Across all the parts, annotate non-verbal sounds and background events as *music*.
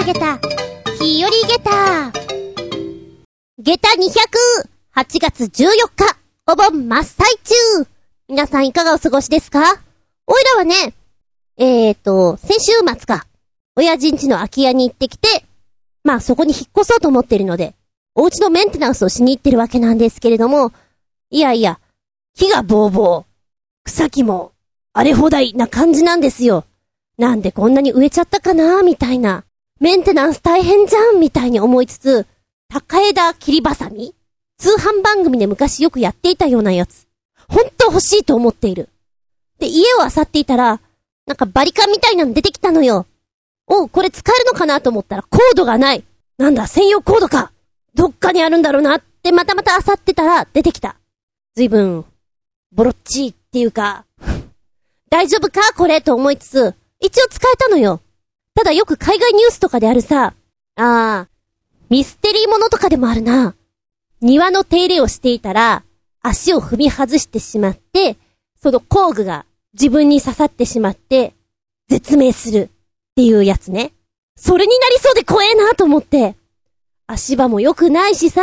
ーゲタ、日和ゲタ。ゲタ 200!8 月14日、お盆真っ最中皆さんいかがお過ごしですか？おいらはね、えーと、先週末か、親父ん家の空き家に行ってきて、まあそこに引っ越そうと思ってるので、お家のメンテナンスをしに行ってるわけなんですけれども、いやいや、木がぼうぼう、草木も荒れ放題な感じなんですよ。なんでこんなに植えちゃったかなみたいな。メンテナンス大変じゃんみたいに思いつつ、高枝切りばさみ？通販番組で昔よくやっていたようなやつ。ほんと欲しいと思っている。で、家を漁っていたら、なんかバリカンみたいなの出てきたのよ。おこれ使えるのかなと思ったらコードがない。なんだ、専用コードか。どっかにあるんだろうなってまたまた漁ってたら出てきた。ずいぶん、ボロッチーっていうか、*laughs* 大丈夫か？これ？と思いつつ、一応使えたのよ。ただよく海外ニュースとかであるさ、あー、ミステリーものとかでもあるな。庭の手入れをしていたら、足を踏み外してしまって、その工具が自分に刺さってしまって、絶命するっていうやつね。それになりそうで怖えなと思って。足場も良くないしさ、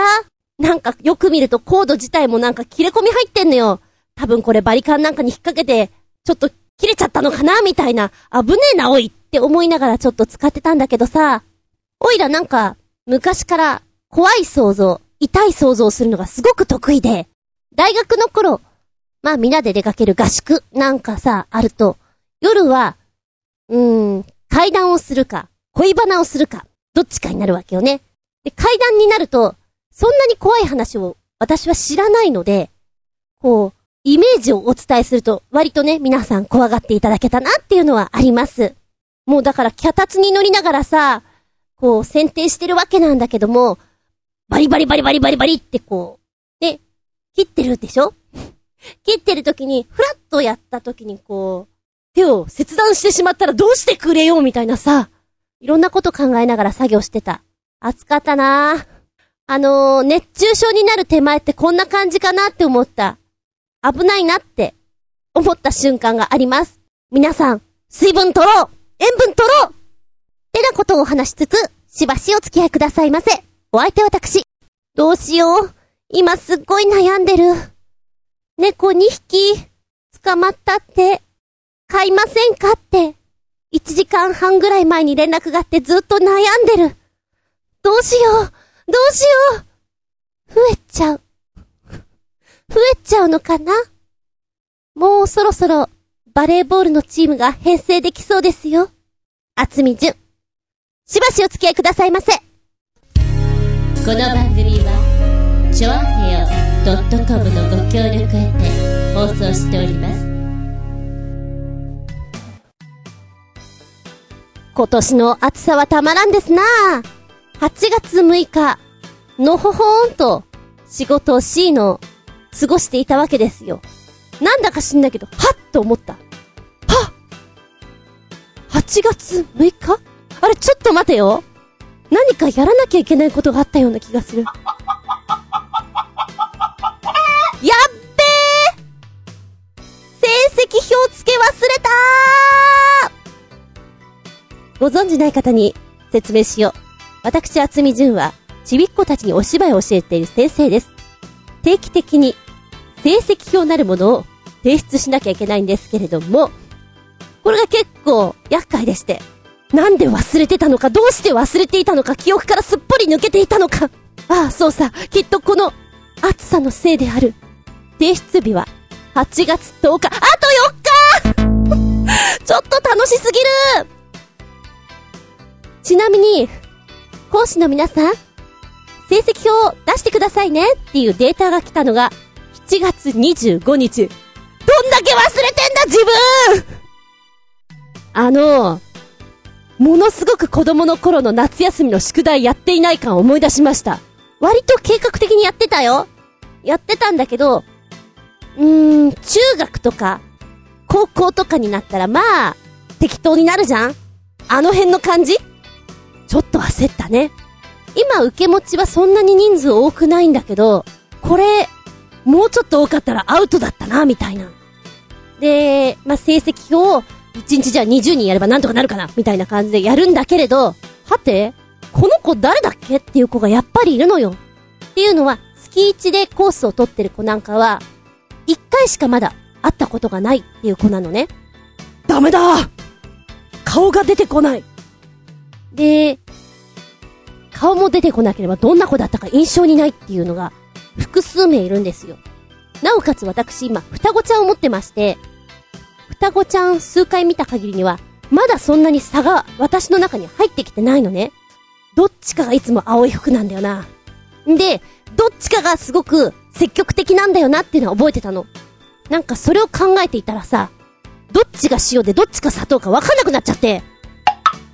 なんかよく見るとコード自体もなんか切れ込み入ってんのよ。多分これバリカンなんかに引っ掛けて、ちょっと切れちゃったのかなみたいな、危ねえなおいって思いながらちょっと使ってたんだけどさ、おいらなんか、昔から怖い想像、痛い想像をするのがすごく得意で、大学の頃、まあみんなで出かける合宿なんかさ、あると、夜は、うーん、階段をするか、恋バナをするか、どっちかになるわけよね。で、階段になると、そんなに怖い話を私は知らないので、こう、イメージをお伝えすると、割とね、皆さん怖がっていただけたなっていうのはあります。もうだから脚立に乗りながらさ、こう、選定してるわけなんだけども、バリバリバリバリバリバリってこう、ね、切ってるでしょ？切ってる時に、フラッとやった時にこう、手を切断してしまったらどうしてくれよみたいなさ、いろんなこと考えながら作業してた。暑かったなあのー、熱中症になる手前ってこんな感じかなって思った。危ないなって思った瞬間があります。皆さん、水分取ろう塩分取ろうってなことを話しつつ、しばしお付き合いくださいませ。お相手私。どうしよう。今すっごい悩んでる。猫2匹、捕まったって、飼いませんかって、1時間半ぐらい前に連絡があってずっと悩んでる。どうしよう。どうしよう。増えちゃう。増えちゃうのかなもうそろそろバレーボールのチームが編成できそうですよ。あつみじゅん。しばしお付き合いくださいませ。この番組は、ちょあへよ .com のご協力へて放送しております。今年の暑さはたまらんですな8月6日、のほほーんと仕事を C の過ごしていたわけですよ。なんだか知んないけど、はっと思った。!8 月6日？あれ、ちょっと待てよ。何かやらなきゃいけないことがあったような気がする。*laughs* やっべー成績表付け忘れたーご存知ない方に説明しよう。私、厚み純は、ちびっ子たちにお芝居を教えている先生です。定期的に成績表なるものを提出しなきゃいけないんですけれども、これが結構厄介でして、なんで忘れてたのか、どうして忘れていたのか、記憶からすっぽり抜けていたのか。ああ、そうさ、きっとこの暑さのせいである。提出日は8月10日、あと4日！*laughs* ちょっと楽しすぎる！ちなみに、講師の皆さん、成績表を出してくださいね。っていうデータが来たのが7月25日。どんだけ忘れてんだ自分！あの、ものすごく子供の頃の夏休みの宿題やっていない感を思い出しました。割と計画的にやってたよ。やってたんだけど、うーん、中学とか、高校とかになったらまあ、適当になるじゃんあの辺の感じ？ちょっと焦ったね。今受け持ちはそんなに人数多くないんだけど、これ、もうちょっと多かったらアウトだったな、みたいな。で、まあ、成績表を1日じゃあ20人やればなんとかなるかな、みたいな感じでやるんだけれど、はて、この子誰だっけっていう子がやっぱりいるのよ。っていうのは、月1でコースを取ってる子なんかは、1回しかまだ会ったことがないっていう子なのね。ダメだ顔が出てこないで、顔も出てこなければどんな子だったか印象にないっていうのが複数名いるんですよ。なおかつ私今、双子ちゃんを持ってまして、双子ちゃん数回見た限りには、まだそんなに差が私の中に入ってきてないのね。どっちかがいつも青い服なんだよな。んで、どっちかがすごく積極的なんだよなっていうのは覚えてたの。なんかそれを考えていたらさ、どっちが塩でどっちが砂糖かわかんなくなっちゃって、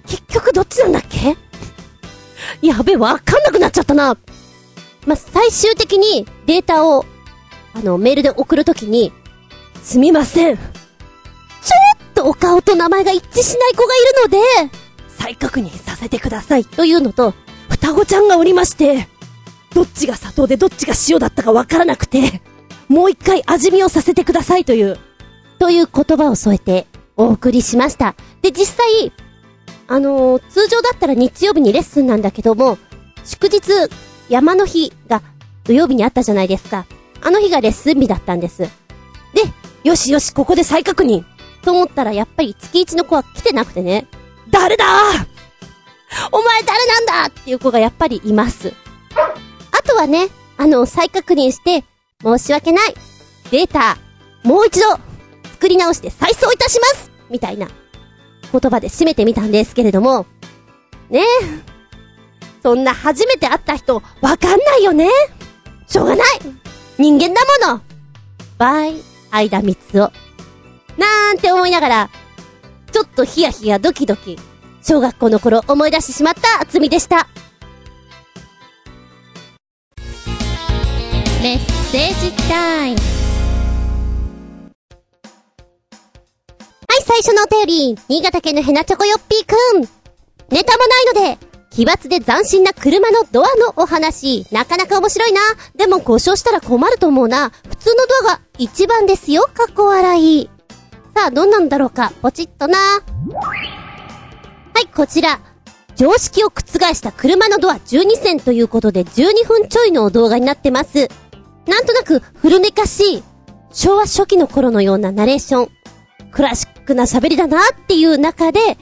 結局どっちなんだっけ？やべ、わかんなくなっちゃったな。ま、最終的にデータを、あの、メールで送るときに、すみません。お顔と名前が一致しない子がいるので、再確認させてください。というのと、双子ちゃんがおりまして、どっちが砂糖でどっちが塩だったかわからなくて、もう一回味見をさせてくださいという、という言葉を添えてお送りしました。で、実際、あのー、通常だったら日曜日にレッスンなんだけども、祝日、山の日が土曜日にあったじゃないですか。あの日がレッスン日だったんです。で、よしよし、ここで再確認と思ったらやっぱり月一の子は来てなくてね。誰だ？お前誰なんだ？っていう子がやっぱりいます。あとはね、あの、再確認して、申し訳ない。データ、もう一度、作り直して再送いたしますみたいな言葉で締めてみたんですけれども、ねえ。そんな初めて会った人、わかんないよね。しょうがない人間だものバイ、間三つを。なんて思いながら、ちょっとヒヤヒヤドキドキ、小学校の頃思い出してしまった厚みでした。メッセージタイム。はい、最初のお便り、新潟県のヘナチョコヨッピーくん。ネタもないので、奇抜で斬新な車のドアのお話。なかなか面白いな。でも故障したら困ると思うな。普通のドアが一番ですよ。かっこ笑い。さあ、どんなんだろうか。ポチッとな。はい、こちら。常識を覆した車のドア12選ということで12分ちょいの動画になってます。なんとなく古めかしい、昭和初期の頃のようなナレーション、クラシックな喋りだなっていう中で、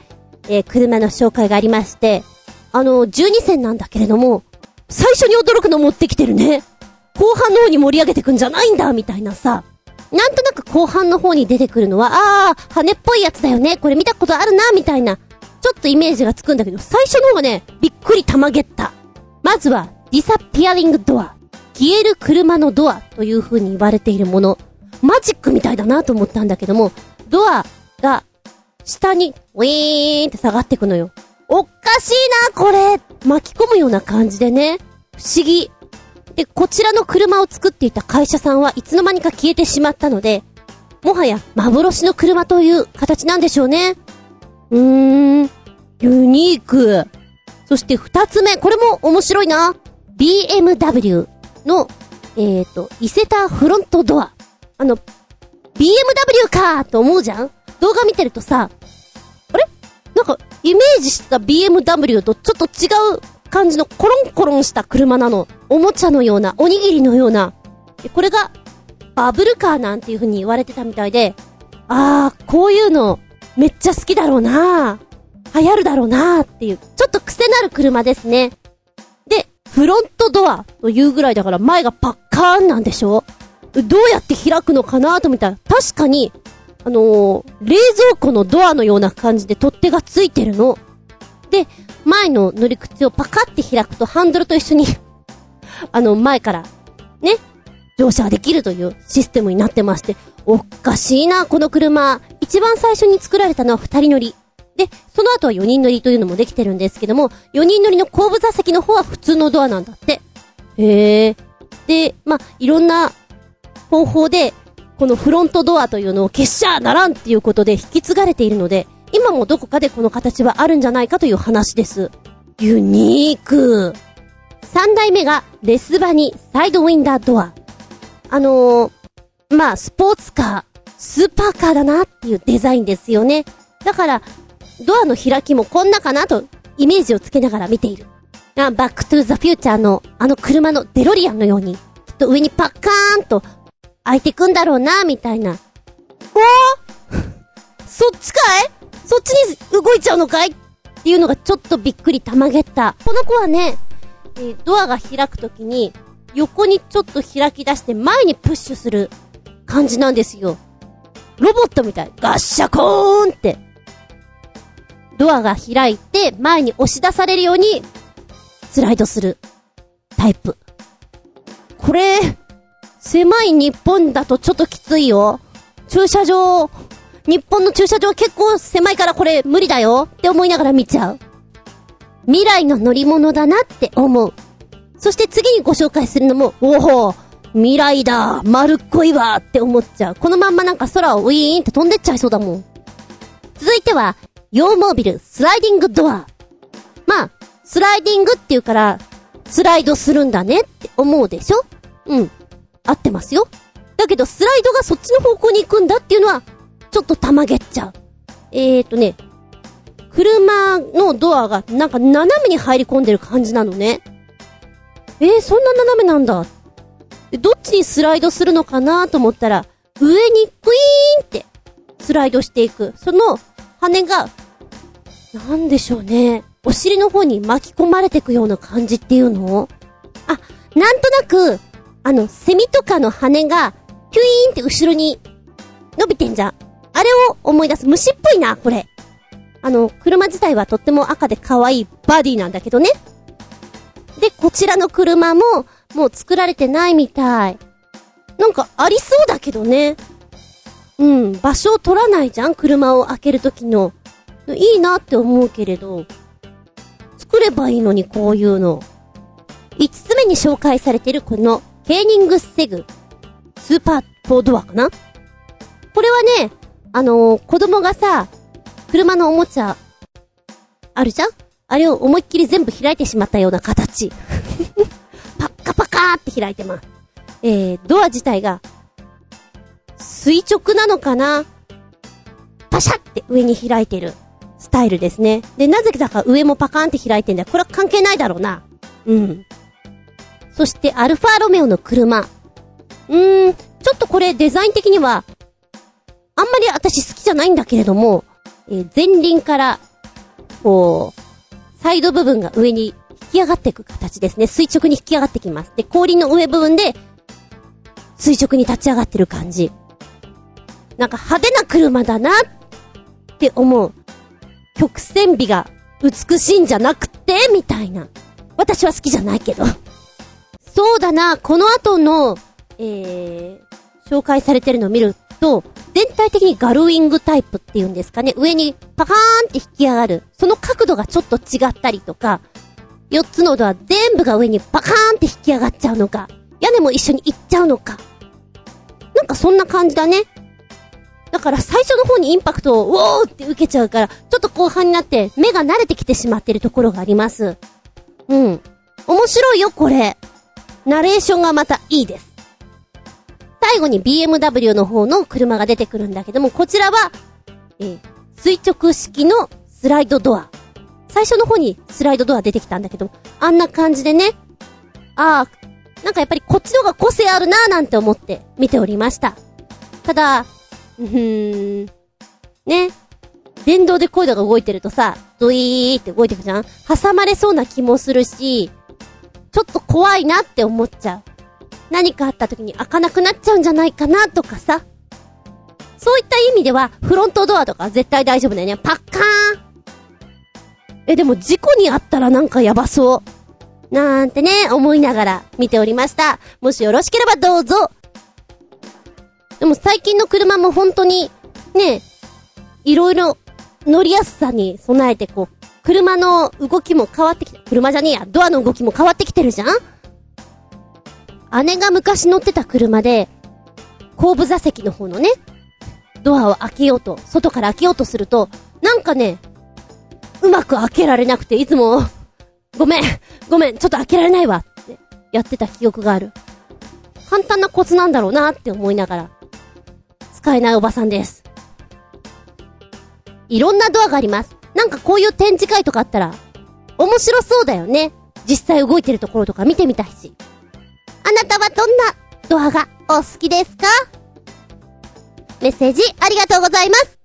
えー、車の紹介がありまして、あの、12戦なんだけれども、最初に驚くの持ってきてるね。後半の方に盛り上げてくんじゃないんだ、みたいなさ。なんとなく後半の方に出てくるのは、あー、羽っぽいやつだよね。これ見たことあるな、みたいな。ちょっとイメージがつくんだけど、最初の方がね、びっくりたまげった。まずは、ディサピアリングドア。消える車のドアという風に言われているもの。マジックみたいだなと思ったんだけども、ドアが下にウィーンって下がってくのよ。おかしいな、これ巻き込むような感じでね。不思議。で、こちらの車を作っていた会社さんはいつの間にか消えてしまったので、もはや幻の車という形なんでしょうね。うーん、ユニーク。そして二つ目、これも面白いな。BMW の、えっ、ー、と、伊勢丹フロントドア。あの、BMW かーと思うじゃん？動画見てるとさ、あれ？なんか、イメージした BMW とちょっと違う感じのコロンコロンした車なの。おもちゃのような、おにぎりのような。でこれが、バブルカーなんていう風に言われてたみたいで、あー、こういうの、めっちゃ好きだろうな流行るだろうなっていう、ちょっと癖なる車ですね。でフロントドアというぐらいだから前がパッカーンなんでしょ？どうやって開くのかなと見たら、確かに、あのー、冷蔵庫のドアのような感じで取っ手がついてるの。で、前の乗り口をパカって開くとハンドルと一緒に *laughs* あの、前から、ね、乗車できるというシステムになってまして、おかしいな、この車。一番最初に作られたのは二人乗り。で、その後は4人乗りというのもできてるんですけども、4人乗りの後部座席の方は普通のドアなんだって。へえ。で、まあ、いろんな方法で、このフロントドアというのを消しちゃならんっていうことで引き継がれているので、今もどこかでこの形はあるんじゃないかという話です。ユニーク。3台目がレズバニサイドワインダードア。あのー、まあ、スポーツカー、スーパーカーだなっていうデザインですよね。だから、ドアの開きもこんなかなと、イメージをつけながら見ている。あ、バックトゥーザフューチャーのあの車のデロリアンのように、きっと上にパッカーンと開いてくんだろうな、みたいな。おー？*laughs* そっちかい？そっちに動いちゃうのかい？っていうのがちょっとびっくりたまげった。この子はね、えー、ドアが開くときに、横にちょっと開き出して前にプッシュする感じなんですよ。ロボットみたい。ガッシャコーンって。ドアが開いて前に押し出されるようにスライドするタイプ。これ、狭い日本だとちょっときついよ。駐車場、日本の駐車場結構狭いからこれ無理だよって思いながら見ちゃう。未来の乗り物だなって思う。そして次にご紹介するのも、おお未来だ丸っこいわって思っちゃう。このまんまなんか空をウィーンって飛んでっちゃいそうだもん。続いては、ヨーモービルスライディングドア。まあ、スライディングっていうから、スライドするんだねって思うでしょ？うん。合ってますよ。だけど、スライドがそっちの方向に行くんだっていうのは、ちょっとたまげっちゃう。えーとね、車のドアがなんか斜めに入り込んでる感じなのね。えー、そんな斜めなんだ。どっちにスライドするのかなと思ったら、上にクイーンってスライドしていく。その羽が、なんでしょうね。お尻の方に巻き込まれていくような感じっていうの？あ、なんとなく、あの、セミとかの羽が、キュイーンって後ろに伸びてんじゃん。あれを思い出す。虫っぽいな、これ。あの、車自体はとっても赤で可愛いバディなんだけどね。で、こちらの車も、もう作られてないみたい。なんかありそうだけどね。うん、場所を取らないじゃん車を開けるときの。いいなって思うけれど、作ればいいのにこういうの。5つ目に紹介されてるこの、ケーニグセグ、スーパーフォードアかなこれはね、あのー、子供がさ、車のおもちゃ、あるじゃん？あれを思いっきり全部開いてしまったような形。*laughs* パッカパカーって開いてます。えー、ドア自体が、垂直なのかな？パシャって上に開いてるスタイルですね。で、なぜだか上もパカーンって開いてんだよ。これは関係ないだろうな。うん。そして、アルファロメオの車。うーん、ちょっとこれデザイン的には、あんまり私好きじゃないんだけれども、えー、前輪から、こう、サイド部分が上に引き上がっていく形ですね。垂直に引き上がってきます。で、後輪の上部分で、垂直に立ち上がってる感じ。なんか派手な車だなって思う。曲線美が美しいんじゃなくて、みたいな。私は好きじゃないけど。そうだな、この後の、えー、紹介されてるのを見ると、全体的にガルウィングタイプっていうんですかね。上にパカーンって引き上がる。その角度がちょっと違ったりとか、4つのドア全部が上にパカーンって引き上がっちゃうのか、屋根も一緒に行っちゃうのか。なんかそんな感じだね。だから最初の方にインパクトを、ウォーって受けちゃうから、ちょっと後半になって目が慣れてきてしまってるところがあります。うん。面白いよ、これ。ナレーションがまたいいです。最後に BMW の方の車が出てくるんだけども、こちらは、えー、垂直式のスライドドア。最初の方にスライドドア出てきたんだけど、あんな感じでね、ああ、なんかやっぱりこっちの方が個性あるなーなんて思って見ておりました。ただ、うーん、ね、電動でコイドが動いてるとさ、ドイーって動いてくじゃん？挟まれそうな気もするし、ちょっと怖いなって思っちゃう。何かあった時に開かなくなっちゃうんじゃないかなとかさ。そういった意味では、フロントドアとか絶対大丈夫だよね。パッカーンえ、でも事故にあったらなんかやばそう。なんてね、思いながら見ておりました。もしよろしければどうぞ。でも最近の車も本当に、ね、いろいろ乗りやすさに備えてこう、車の動きも変わってきて、車じゃねえや、ドアの動きも変わってきてるじゃん姉が昔乗ってた車で、後部座席の方のね、ドアを開けようと、外から開けようとすると、なんかね、うまく開けられなくて、いつも、ごめん、ごめん、ちょっと開けられないわってやってた記憶がある。簡単なコツなんだろうなって思いながら、使えないおばさんです。いろんなドアがあります。なんかこういう展示会とかあったら、面白そうだよね。実際動いてるところとか見てみたいし。あなたはどんなドアがお好きですか？メッセージありがとうございます。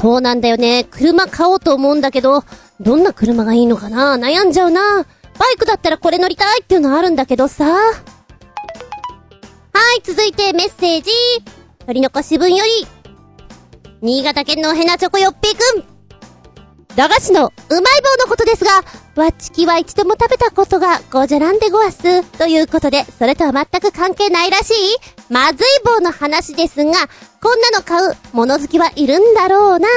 そうなんだよね。車買おうと思うんだけど、どんな車がいいのかな？悩んじゃうな。バイクだったらこれ乗りたいっていうのあるんだけどさ。はい、続いてメッセージ。取り残し分より、新潟県のヘナチョコよっぴーくん。駄菓子のうまい棒のことですが、わちきは一度も食べたことがごじゃらんでごわす。ということで、それとは全く関係ないらしい、まずい棒の話ですが、こんなの買う物好きはいるんだろうな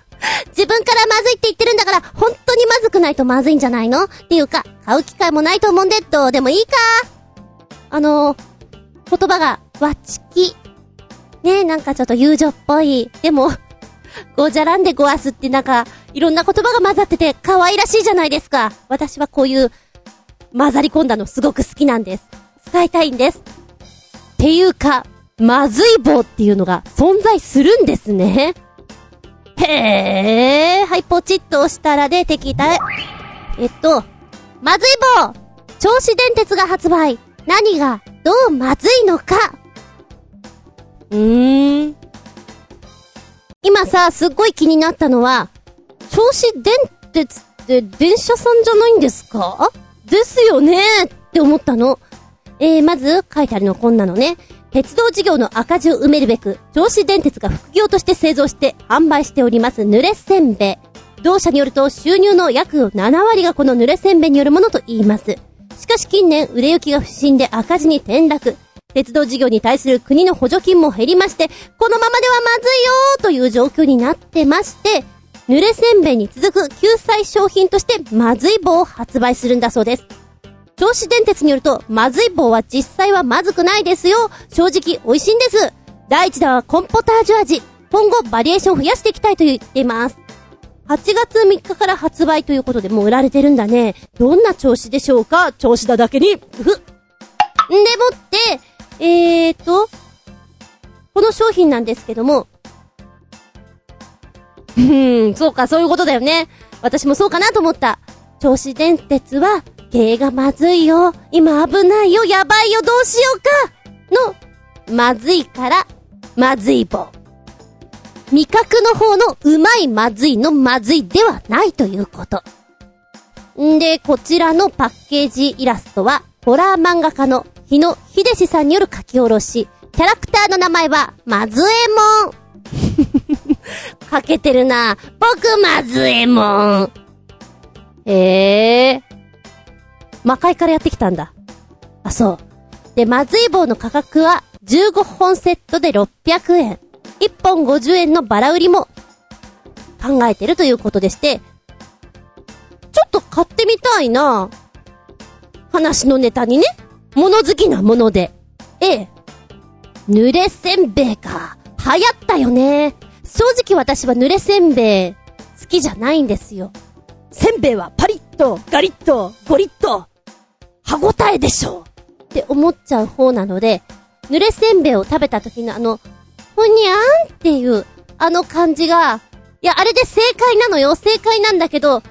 *laughs* 自分からまずいって言ってるんだから、本当にまずくないとまずいんじゃないの？っていうか、買う機会もないと思うんで、どうでもいいか？あの言葉が、わちき。ねえ、なんかちょっと友情っぽい。でも、ごじゃらんでごわすってなんか、いろんな言葉が混ざってて可愛らしいじゃないですか。私はこういう混ざり込んだのすごく好きなんです。使いたいんです。っていうか、まずい棒っていうのが存在するんですね。へー。はい、ポチッと押したら出てきた。えっと、まずい棒銚子電鉄が発売何が、どうまずいのかうーん。今さ、すっごい気になったのは、銚子電鉄って電車さんじゃないんですか？ですよねって思ったの。えー、まず書いてあるのこんなのね。鉄道事業の赤字を埋めるべく、銚子電鉄が副業として製造して販売しております濡れせんべい。同社によると収入の約7割がこの濡れせんべいによるものと言います。しかし近年売れ行きが不振で赤字に転落。鉄道事業に対する国の補助金も減りまして、このままではまずいよーという状況になってまして、濡れせんべいに続く救済商品としてまずい棒を発売するんだそうです。銚子電鉄によると、まずい棒は実際はまずくないですよ。正直美味しいんです。第一弾はコンポタージュ味。今後バリエーション増やしていきたいと言っています。8月3日から発売ということでもう売られてるんだね。どんな調子でしょうか？調子だだけに。ふんでもって、えーと、この商品なんですけども、うん、そうか、そういうことだよね。私もそうかなと思った。銚子電鉄は、経営がまずいよ。今危ないよ。やばいよ。どうしようか。の、まずいから、まずい棒。味覚の方のうまいまずいのまずいではないということ。んで、こちらのパッケージイラストは、ホラー漫画家の日野秀志さんによる書き下ろし。キャラクターの名前は、まずえもん。*laughs* かけてるな。僕まずえもん。ええー。魔界からやってきたんだ。あ、そう。で、まずい棒の価格は15本セットで600円。1本50円のバラ売りも考えてるということでして、ちょっと買ってみたいな話のネタにね、物好きなもので。ええ。濡れせんべいか。流行ったよね。正直私は濡れせんべい好きじゃないんですよ。せんべいはパリッと、ガリッと、ゴリッと、歯応えでしょって思っちゃう方なので、濡れせんべいを食べた時のあの、ふにゃーんっていう、あの感じが、いや、あれで正解なのよ。正解なんだけど、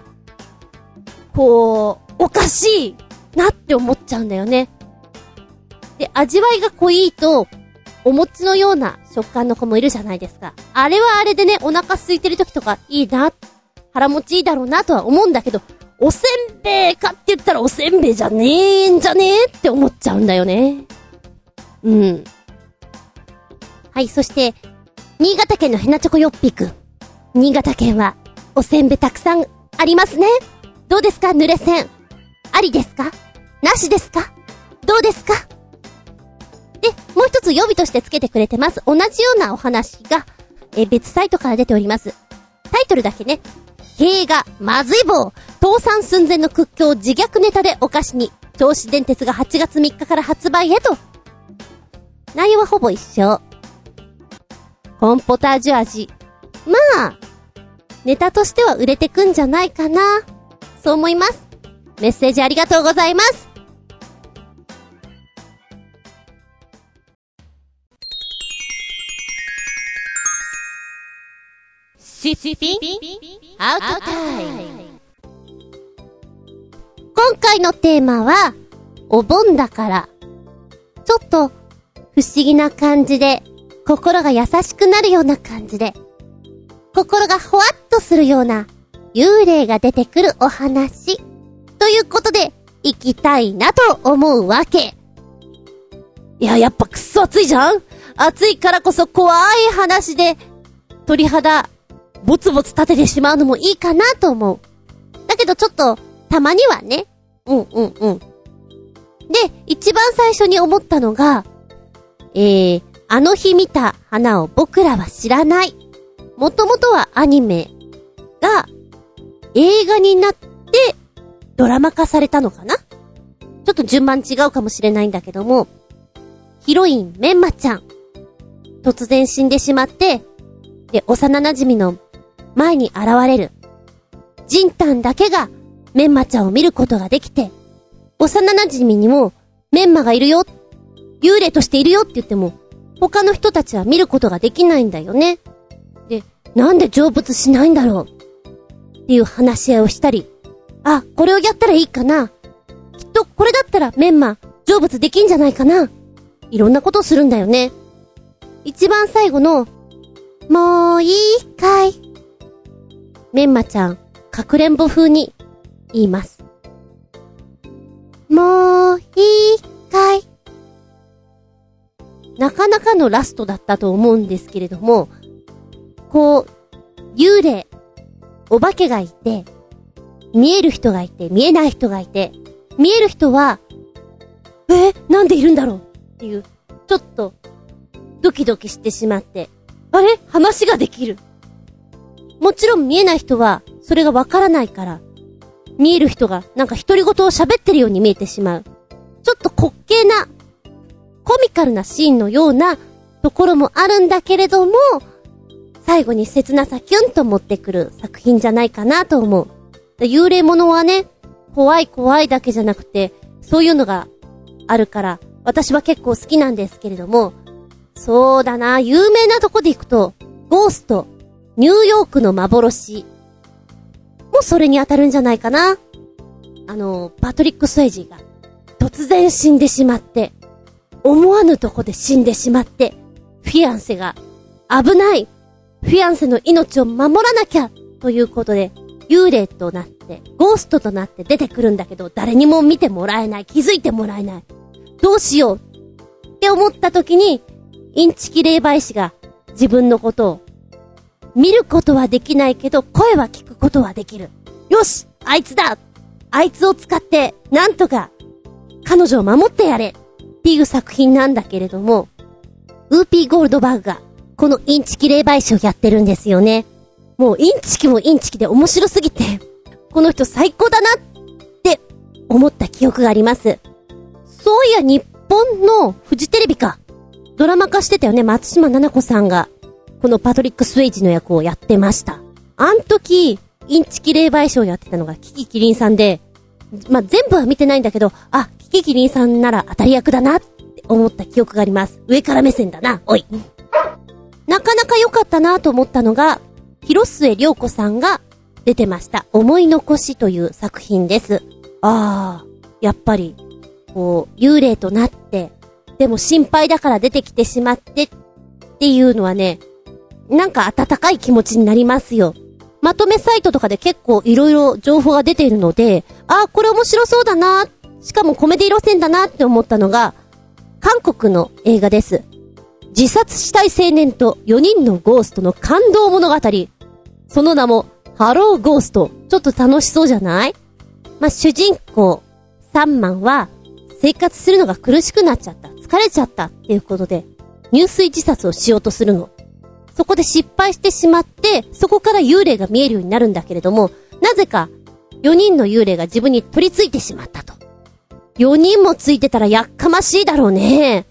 こう、おかしいなって思っちゃうんだよね。で、味わいが濃いと、お餅のような食感の子もいるじゃないですか。あれはあれでね、お腹空いてる時とかいいな、腹持ちいいだろうなとは思うんだけど、おせんべいかって言ったらおせんべいじゃねえんじゃねえって思っちゃうんだよね。うん。はい、そして、新潟県のヘナチョコヨッピーくん。新潟県は、おせんべいたくさんありますね。どうですか濡れせん。ありですか？なしですか？どうですか？で、もう一つ予備として付けてくれてます。同じようなお話が、え、別サイトから出ております。タイトルだけね。経営がまずい棒。倒産寸前の屈強自虐ネタでお菓子に。銚子電鉄が8月3日から発売へと。内容はほぼ一緒。コンポタージュ味。まあ、ネタとしては売れてくんじゃないかな。そう思います。メッセージありがとうございます。シッピンアウトタイム今回のテーマは、お盆だから。ちょっと、不思議な感じで、心が優しくなるような感じで、心がほわっとするような、幽霊が出てくるお話。ということで、行きたいなと思うわけ。いや、やっぱくっそ暑いじゃん？暑いからこそ怖い話で、鳥肌、ボツボツ立ててしまうのもいいかなと思う。だけどちょっと、たまにはね。うんうんうん。で、一番最初に思ったのが、えー、あの日見た花を僕らは知らない。もともとはアニメが映画になってドラマ化されたのかなちょっと順番違うかもしれないんだけども、ヒロインメンマちゃん、突然死んでしまって、で、幼馴染の前に現れる。ジンタンだけがメンマちゃんを見ることができて、幼馴染にもメンマがいるよ、幽霊としているよって言っても、他の人たちは見ることができないんだよね。で、なんで成仏しないんだろうっていう話し合いをしたり、あ、これをやったらいいかな。きっとこれだったらメンマ成仏できんじゃないかな。いろんなことをするんだよね。一番最後の、もういいかい。メンマちゃん、かくれんぼ風に言います。もういいかい。なかなかのラストだったと思うんですけれども、こう、幽霊、お化けがいて、見える人がいて、見えない人がいて、見える人は、え、なんでいるんだろう？っていう、ちょっと、ドキドキしてしまって、あれ？話ができる。もちろん見えない人は、それがわからないから、見える人がなんか独り言を喋ってるように見えてしまう。ちょっと滑稽な、コミカルなシーンのようなところもあるんだけれども、最後に切なさキュンと持ってくる作品じゃないかなと思う。幽霊物はね、怖い怖いだけじゃなくて、そういうのがあるから、私は結構好きなんですけれども、そうだな、有名なとこで行くと、ゴースト、ニューヨークの幻、もそれに当たるんじゃないかな。あの、パトリック・スウェイジーが、突然死んでしまって、思わぬとこで死んでしまって、フィアンセが、危ないフィアンセの命を守らなきゃということで、幽霊となって、ゴーストとなって出てくるんだけど、誰にも見てもらえない、気づいてもらえない。どうしようって思った時に、インチキ霊媒師が自分のことを、見ることはできないけど、声は聞くことはできる。よしあいつだあいつを使って、なんとか、彼女を守ってやれっていう作品なんだけれども、ウーピーゴールドバーグが、このインチキ霊媒師をやってるんですよね。もうインチキもインチキで面白すぎて、*laughs* この人最高だなって思った記憶があります。そういや日本のフジテレビか。ドラマ化してたよね、松島奈々子さんが。このパトリック・スウェイジの役をやってました。あん時、インチキ霊媒師をやってたのがキキキリンさんで、まあ、全部は見てないんだけど、あ、キキキリンさんなら当たり役だなって思った記憶があります。上から目線だな、おい。なかなか良かったなと思ったのが、広末涼子さんが出てました。思い残しという作品です。ああ、やっぱり、こう、幽霊となって、でも心配だから出てきてしまってっていうのはね、なんか温かい気持ちになりますよ。まとめサイトとかで結構いろいろ情報が出ているので、ああ、これ面白そうだな、しかもコメディ路線だなって思ったのが、韓国の映画です。自殺したい青年と4人のゴーストの感動物語。その名も、ハローゴースト。ちょっと楽しそうじゃない？まあ、主人公、サンマンは、生活するのが苦しくなっちゃった。疲れちゃったっていうことで、入水自殺をしようとするの。そこで失敗してしまって、そこから幽霊が見えるようになるんだけれども、なぜか、4人の幽霊が自分に取り付いてしまったと。4人もついてたらやっかましいだろうね。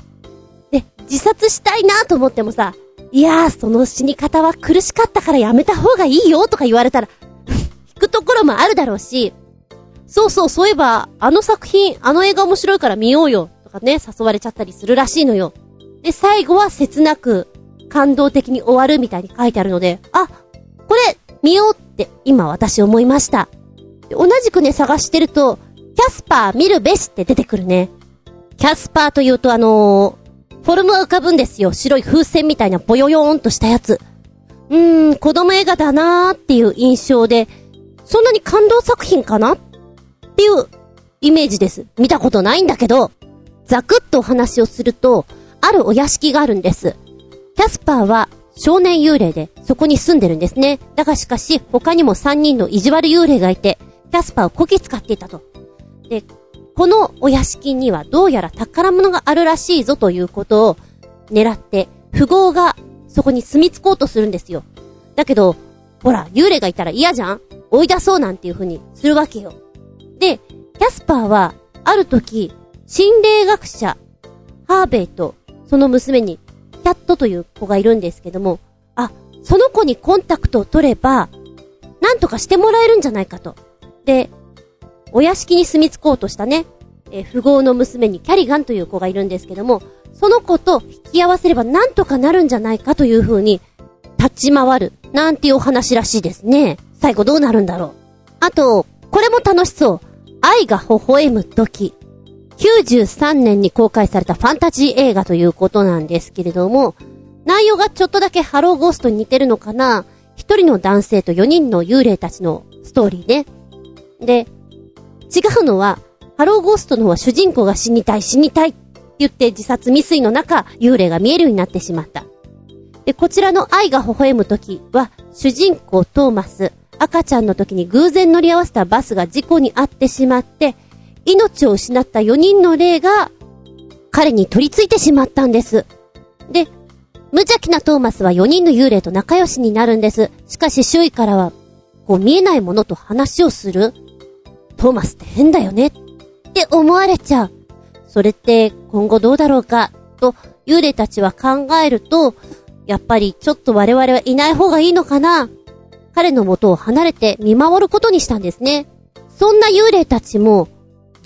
で、自殺したいなと思ってもさ、いやー、その死に方は苦しかったからやめた方がいいよとか言われたら *laughs* 引くところもあるだろうし、そうそう、そういえば、あの作品、あの映画面白いから見ようよ、とかね、誘われちゃったりするらしいのよ。で、最後は切なく、感動的に終わるみたいに書いてあるので、あ、これ、見ようって、今私思いました。同じくね、探してると、キャスパー見るべしって出てくるね。キャスパーというとあのー、フォルムが浮かぶんですよ。白い風船みたいなボヨヨーンとしたやつ。うーん、子供映画だなーっていう印象で、そんなに感動作品かなっていうイメージです。見たことないんだけど、ざくっとお話をすると、あるお屋敷があるんです。キャスパーは少年幽霊でそこに住んでるんですね。だがしかし他にも3人の意地悪幽霊がいて、キャスパーをこき使っていたと。で、このお屋敷にはどうやら宝物があるらしいぞということを狙って、富豪がそこに住み着こうとするんですよ。だけど、ほら、幽霊がいたら嫌じゃん？追い出そうなんていう風にするわけよ。で、キャスパーは、ある時、心霊学者、ハーベイと、その娘に、キャットという子がいるんですけども、あ、その子にコンタクトを取れば、なんとかしてもらえるんじゃないかと。で、お屋敷に住み着こうとしたね、え富豪の娘にキャリガンという子がいるんですけども、その子と引き合わせればなんとかなるんじゃないかという風に、立ち回る、なんていうお話らしいですね。最後どうなるんだろう。あと、これも楽しそう。愛が微笑む時。93年に公開されたファンタジー映画ということなんですけれども、内容がちょっとだけハローゴーストに似てるのかな？一人の男性と4人の幽霊たちのストーリーね。で、違うのは、ハローゴーストの方は主人公が死にたい死にたいって言って自殺未遂の中、幽霊が見えるようになってしまった。で、こちらの愛が微笑む時は、主人公トーマス、赤ちゃんの時に偶然乗り合わせたバスが事故に遭ってしまって、命を失った4人の霊が、彼に取り付いてしまったんです。で、無邪気なトーマスは4人の幽霊と仲良しになるんです。しかし周囲からは、こう見えないものと話をする。トーマスって変だよねって思われちゃう。それって今後どうだろうかと幽霊たちは考えると、やっぱりちょっと我々はいない方がいいのかな彼の元を離れて見守ることにしたんですね。そんな幽霊たちも、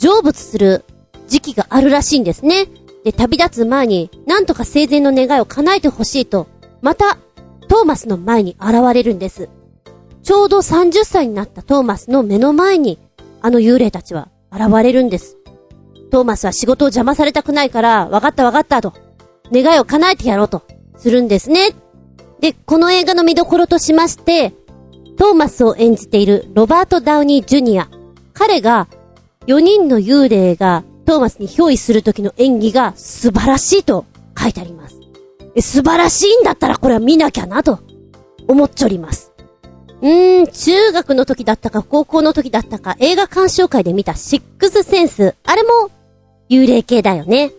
成仏する時期があるらしいんですね。で、旅立つ前に、なんとか生前の願いを叶えてほしいと、また、トーマスの前に現れるんです。ちょうど30歳になったトーマスの目の前に、あの幽霊たちは現れるんです。トーマスは仕事を邪魔されたくないから、わかったわかったと、願いを叶えてやろうと、するんですね。で、この映画の見どころとしまして、トーマスを演じているロバート・ダウニー・ジュニア。彼が、4人の幽霊がトーマスに憑依する時の演技が素晴らしいと書いてあります。素晴らしいんだったらこれは見なきゃなと思っちょります。うーん、中学の時だったか高校の時だったか映画鑑賞会で見たシックスセンス。あれも幽霊系だよね。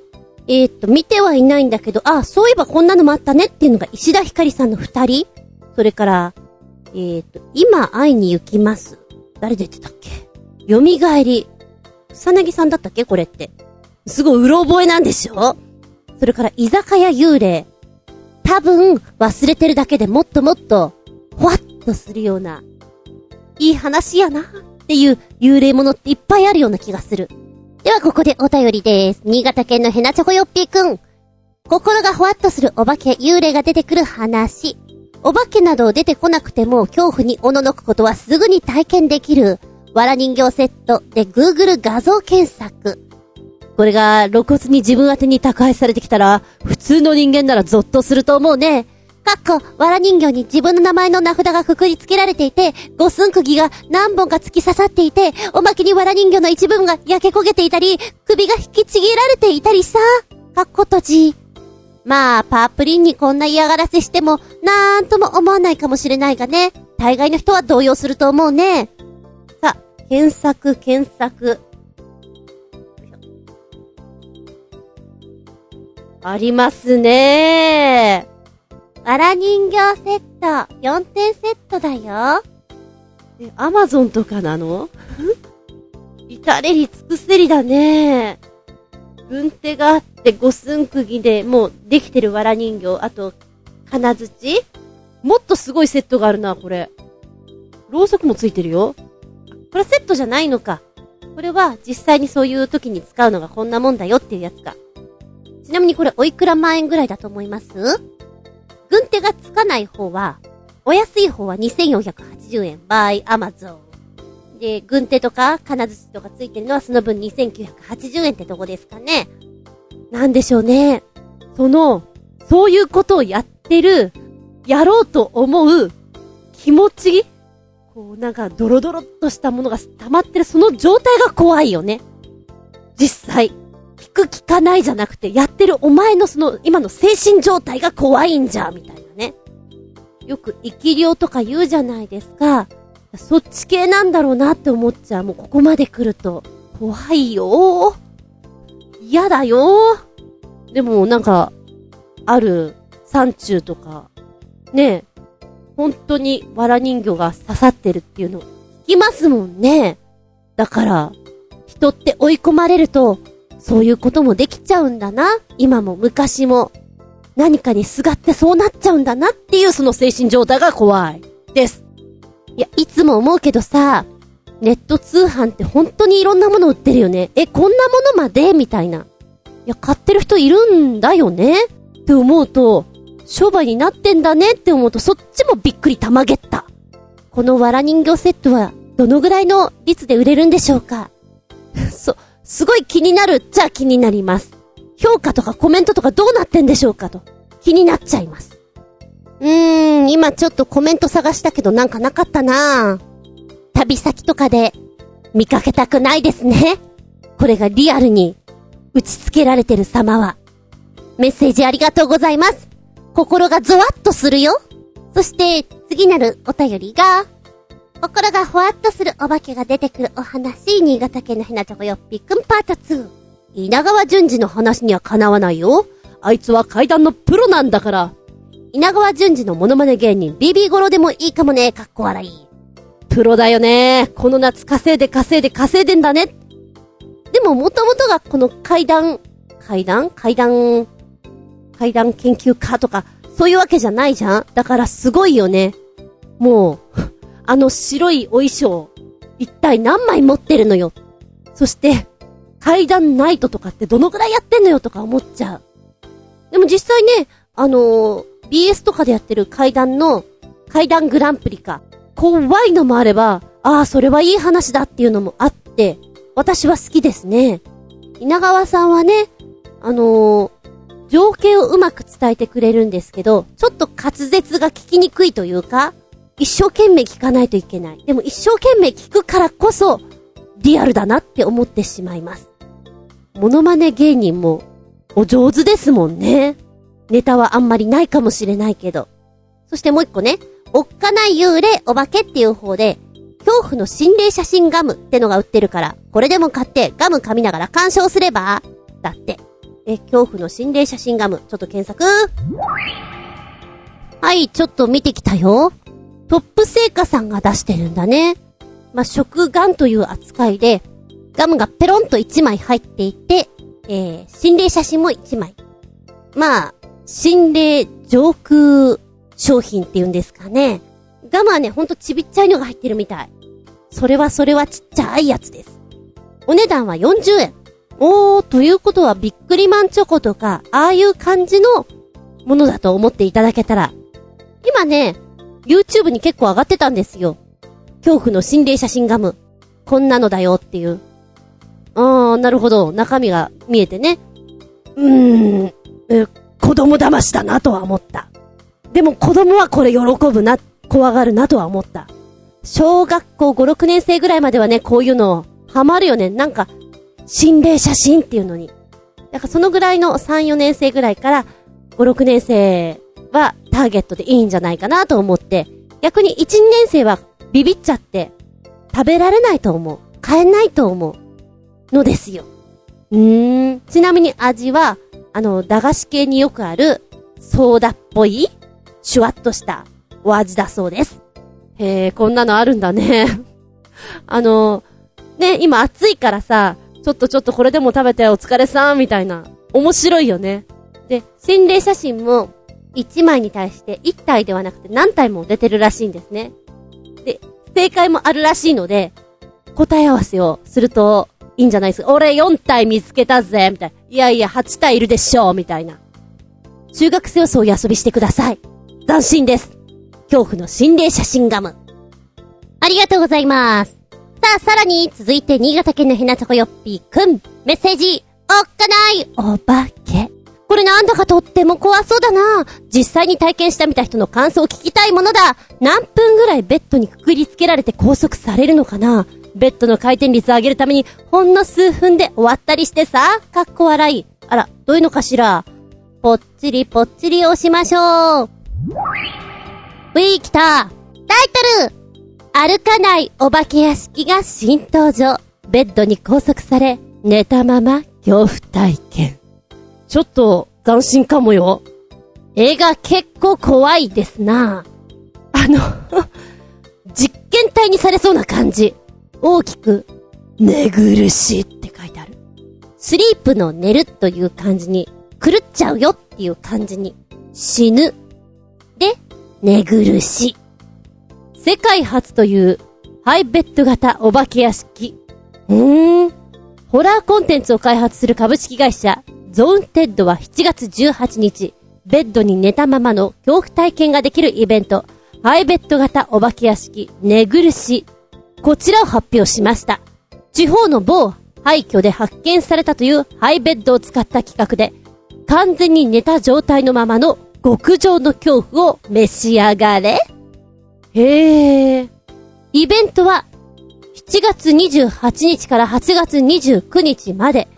えー、っと、見てはいないんだけど、あ、そういえばこんなのもあったねっていうのが石田ひかりさんの二人。それから、えっ、と、今会いに行きます。誰出てたっけ？蘇り。草薙さんだったっけ？これって。すごいうろ覚えなんでしょ？それから居酒屋幽霊。多分忘れてるだけでもっともっと、ほわっとするような、いい話やなっていう幽霊ものっていっぱいあるような気がする。ではここでお便りです。新潟県のヘナチョコヨッピーくん。心がほわっとするお化け、幽霊が出てくる話。お化けなど出てこなくても恐怖におののくことはすぐに体験できる。わら人形セットで Google 画像検索。これが露骨に自分宛に宅配されてきたら、普通の人間ならゾッとすると思うね。かっこ、わら人形に自分の名前の名札がくくりつけられていて、五寸釘が何本か突き刺さっていて、おまけにわら人形の一部分が焼け焦げていたり、首が引きちぎられていたりさ。かっことじ。まあ、パープリンにこんな嫌がらせしても、なんとも思わないかもしれないがね。大概の人は動揺すると思うね。さ、検索、検索。ありますねわら人形セット、4点セットだよ。え、アマゾンとかなの？*laughs* 至れり尽くせりだね軍手があって五寸釘でもうできてる藁人形、あと、金槌？もっとすごいセットがあるな、これ。ろうそくもついてるよ。これセットじゃないのか。これは実際にそういう時に使うのがこんなもんだよっていうやつか。ちなみにこれおいくら万円ぐらいだと思います？軍手がつかない方は、お安い方は2480円 by Amazon。で、軍手とか金槌とかついてるのはその分2980円ってとこですかね。なんでしょうね。その、そういうことをやってる、やろうと思う気持ちこう、なんか、ドロドロっとしたものが溜まってる、その状態が怖いよね。実際。聞く聞かないじゃなくて、やってるお前のその、今の精神状態が怖いんじゃ、みたいなね。よく生き量とか言うじゃないですか。そっち系なんだろうなって思っちゃう。もうここまで来ると、怖いよ嫌だよでもなんか、ある山中とか、ねえ本当に藁人形が刺さってるっていうの、聞きますもんね。だから、人って追い込まれると、そういうこともできちゃうんだな。今も昔も。何かにすがってそうなっちゃうんだなっていうその精神状態が怖い。です。いや、いつも思うけどさ、ネット通販って本当にいろんなもの売ってるよね。え、こんなものまで？みたいな。いや、買ってる人いるんだよね？って思うと、商売になってんだねって思うとそっちもびっくりたまげった。このわら人形セットはどのぐらいの率で売れるんでしょうか？*laughs* そ、すごい気になるっちゃ気になります。評価とかコメントとかどうなってんでしょうかと気になっちゃいます。うーん、今ちょっとコメント探したけどなんかなかったな旅先とかで見かけたくないですね。これがリアルに打ち付けられてる様は。メッセージありがとうございます。心がゾワッとするよ。そして、次なるお便りが、心がほわっとするお化けが出てくるお話、新潟県のひなちょこよっぴくんパート2。稲川淳二の話にはかなわないよ。あいつは階段のプロなんだから。稲川淳二のモノマネ芸人、ビビゴロでもいいかもね、かっこ笑い。プロだよね。この夏稼いで稼いで稼いでんだね。でももともとがこの階段、階段階段階段研究家とか、そういうわけじゃないじゃんだからすごいよね。もう、*laughs* あの白いお衣装、一体何枚持ってるのよ。そして、階段ナイトとかってどのくらいやってんのよとか思っちゃう。でも実際ね、あのー、BS とかでやってる階段の、階段グランプリか、怖いのもあれば、ああ、それはいい話だっていうのもあって、私は好きですね。稲川さんはね、あのー、情景をうまく伝えてくれるんですけど、ちょっと滑舌が聞きにくいというか、一生懸命聞かないといけない。でも一生懸命聞くからこそ、リアルだなって思ってしまいます。モノマネ芸人も、お上手ですもんね。ネタはあんまりないかもしれないけど。そしてもう一個ね、おっかない幽霊お化けっていう方で、恐怖の心霊写真ガムってのが売ってるから、これでも買ってガム噛みながら鑑賞すればだって。え、恐怖の心霊写真ガム、ちょっと検索。はい、ちょっと見てきたよ。トップ製菓さんが出してるんだね。まあ、食ガンという扱いで、ガムがペロンと1枚入っていて、えー、心霊写真も1枚。まあ、心霊上空商品っていうんですかね。ガムはね、ほんとちびっちゃいのが入ってるみたい。それはそれはちっちゃいやつです。お値段は40円。おー、ということはビックリマンチョコとか、ああいう感じのものだと思っていただけたら。今ね、YouTube に結構上がってたんですよ。恐怖の心霊写真ガム。こんなのだよっていう。あー、なるほど。中身が見えてね。うーん、え、子供騙しだなとは思った。でも子供はこれ喜ぶな、怖がるなとは思った。小学校5、6年生ぐらいまではね、こういうの、ハマるよね。なんか、心霊写真っていうのに。だからそのぐらいの3、4年生ぐらいから5、6年生はターゲットでいいんじゃないかなと思って、逆に1、2年生はビビっちゃって食べられないと思う。買えないと思う。のですよ。うーん。ちなみに味は、あの、駄菓子系によくあるソーダっぽいシュワッとしたお味だそうです。へえ、こんなのあるんだね。*laughs* あの、ね、今暑いからさ、ちょっとちょっとこれでも食べてお疲れさんみたいな。面白いよね。で、心霊写真も1枚に対して1体ではなくて何体も出てるらしいんですね。で、正解もあるらしいので、答え合わせをするといいんじゃないですか。俺4体見つけたぜみたいな。いやいや、8体いるでしょうみたいな。中学生はそういう遊びしてください。斬新です。恐怖の心霊写真ガム。ありがとうございます。さあ、さらに、続いて、新潟県のひなちょこよっぴーくん。メッセージ、おっかないお化け。これなんだかとっても怖そうだな。実際に体験してみた人の感想を聞きたいものだ。何分ぐらいベッドにくくりつけられて拘束されるのかなベッドの回転率を上げるために、ほんの数分で終わったりしてさ。かっこ笑い。あら、どういうのかしら。ぽっちりぽっちり押しましょう。ウィー来た。タイトル歩かないお化け屋敷が新登場。ベッドに拘束され、寝たまま恐怖体験。ちょっと、斬新かもよ。映画結構怖いですなあの *laughs* 実験体にされそうな感じ。大きく、寝苦しいって書いてある。スリープの寝るという感じに、狂っちゃうよっていう感じに、死ぬ。で、寝苦しい。世界初というハイベッド型お化け屋敷。うー。ホラーコンテンツを開発する株式会社ゾーンテッドは7月18日、ベッドに寝たままの恐怖体験ができるイベント、ハイベッド型お化け屋敷、寝苦し。こちらを発表しました。地方の某廃墟で発見されたというハイベッドを使った企画で、完全に寝た状態のままの極上の恐怖を召し上がれへえ。イベントは7月28日から8月29日まで、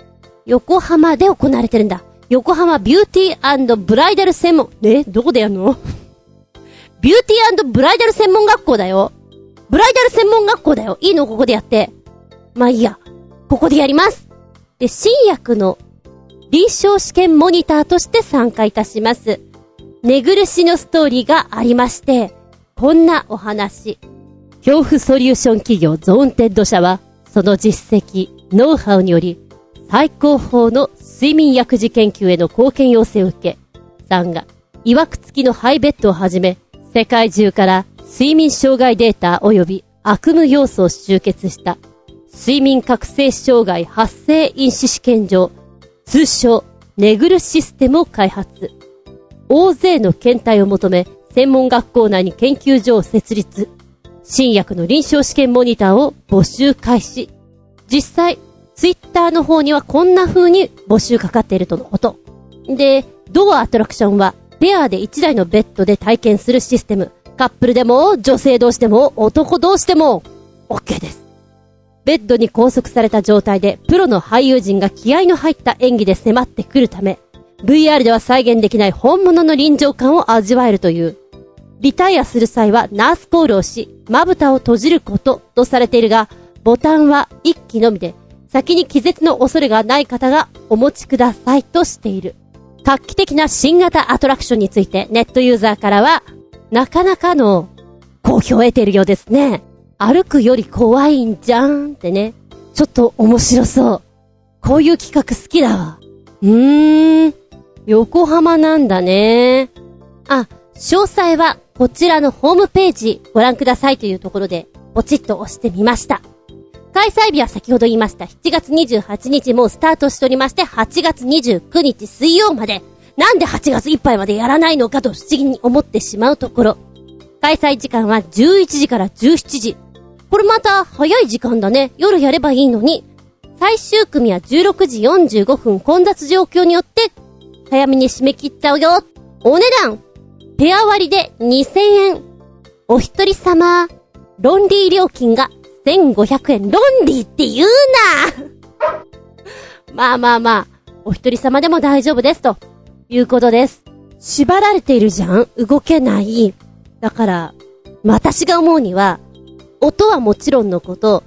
横浜で行われてるんだ。横浜ビューティーブライダル専門、え？どこでやんの？*laughs* ビューティーブライダル専門学校だよ。ブライダル専門学校だよ。いいのここでやって。まあいいや。ここでやります。で、新薬の臨床試験モニターとして参加いたします。寝苦しのストーリーがありまして、こんなお話。恐怖ソリューション企業ゾーンテッド社は、その実績、ノウハウにより、最高峰の睡眠薬事研究への貢献要請を受け、3が、曰く付きのハイベッドをはじめ、世界中から睡眠障害データ及び悪夢要素を集結した睡眠覚醒障害発生因子試験場、通称、ネグルシステムを開発。大勢の検体を求め、専門学校内に研究所を設立。新薬の臨床試験モニターを募集開始。実際、ツイッターの方にはこんな風に募集かかっているとのこと。で、ドアアトラクションは、ペアで1台のベッドで体験するシステム。カップルでも、女性同士でも、男同士でも、OK です。ベッドに拘束された状態で、プロの俳優陣が気合の入った演技で迫ってくるため、VR では再現できない本物の臨場感を味わえるという。リタイアする際はナースコールをし、まぶたを閉じることとされているが、ボタンは一機のみで、先に気絶の恐れがない方がお持ちくださいとしている。画期的な新型アトラクションについてネットユーザーからは、なかなかの好評を得ているようですね。歩くより怖いんじゃんってね。ちょっと面白そう。こういう企画好きだわ。うーん。横浜なんだね。あ、詳細はこちらのホームページご覧くださいというところで、ポチッと押してみました。開催日は先ほど言いました。7月28日もうスタートしておりまして、8月29日水曜まで、なんで8月いっぱいまでやらないのかと不思議に思ってしまうところ。開催時間は11時から17時。これまた早い時間だね。夜やればいいのに。最終組は16時45分混雑状況によって、早めに締め切っちゃうよ。お値段ペア割で2000円。お一人様、ロンリー料金が1500円。ロンリーって言うな *laughs* まあまあまあ、お一人様でも大丈夫です、ということです。縛られているじゃん？動けない。だから、私が思うには、音はもちろんのこと、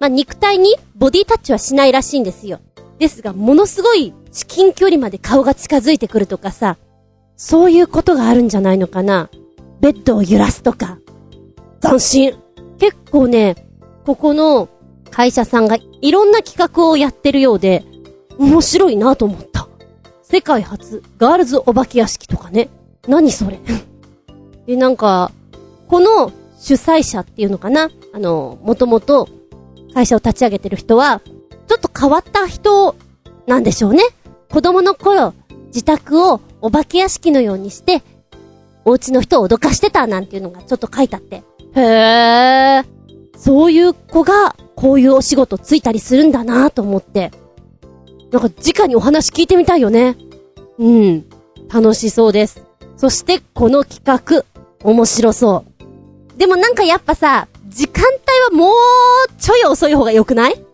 まあ、肉体にボディタッチはしないらしいんですよ。ですが、ものすごい至近距離まで顔が近づいてくるとかさ、そういうことがあるんじゃないのかな？ベッドを揺らすとか。斬新。結構ね、ここの会社さんがいろんな企画をやってるようで、面白いなと思った。世界初、ガールズお化け屋敷とかね。何それ？*laughs* で、なんか、この主催者っていうのかな？あの、もともと会社を立ち上げてる人は、ちょっと変わった人なんでしょうね。子供の頃、自宅をお化け屋敷のようにして、お家の人を脅かしてたなんていうのがちょっと書いてあって。へー。そういう子が、こういうお仕事ついたりするんだなと思って。なんか、直にお話聞いてみたいよね。うん。楽しそうです。そして、この企画、面白そう。でもなんかやっぱさ、時間帯はもうちょい遅い方が良くない？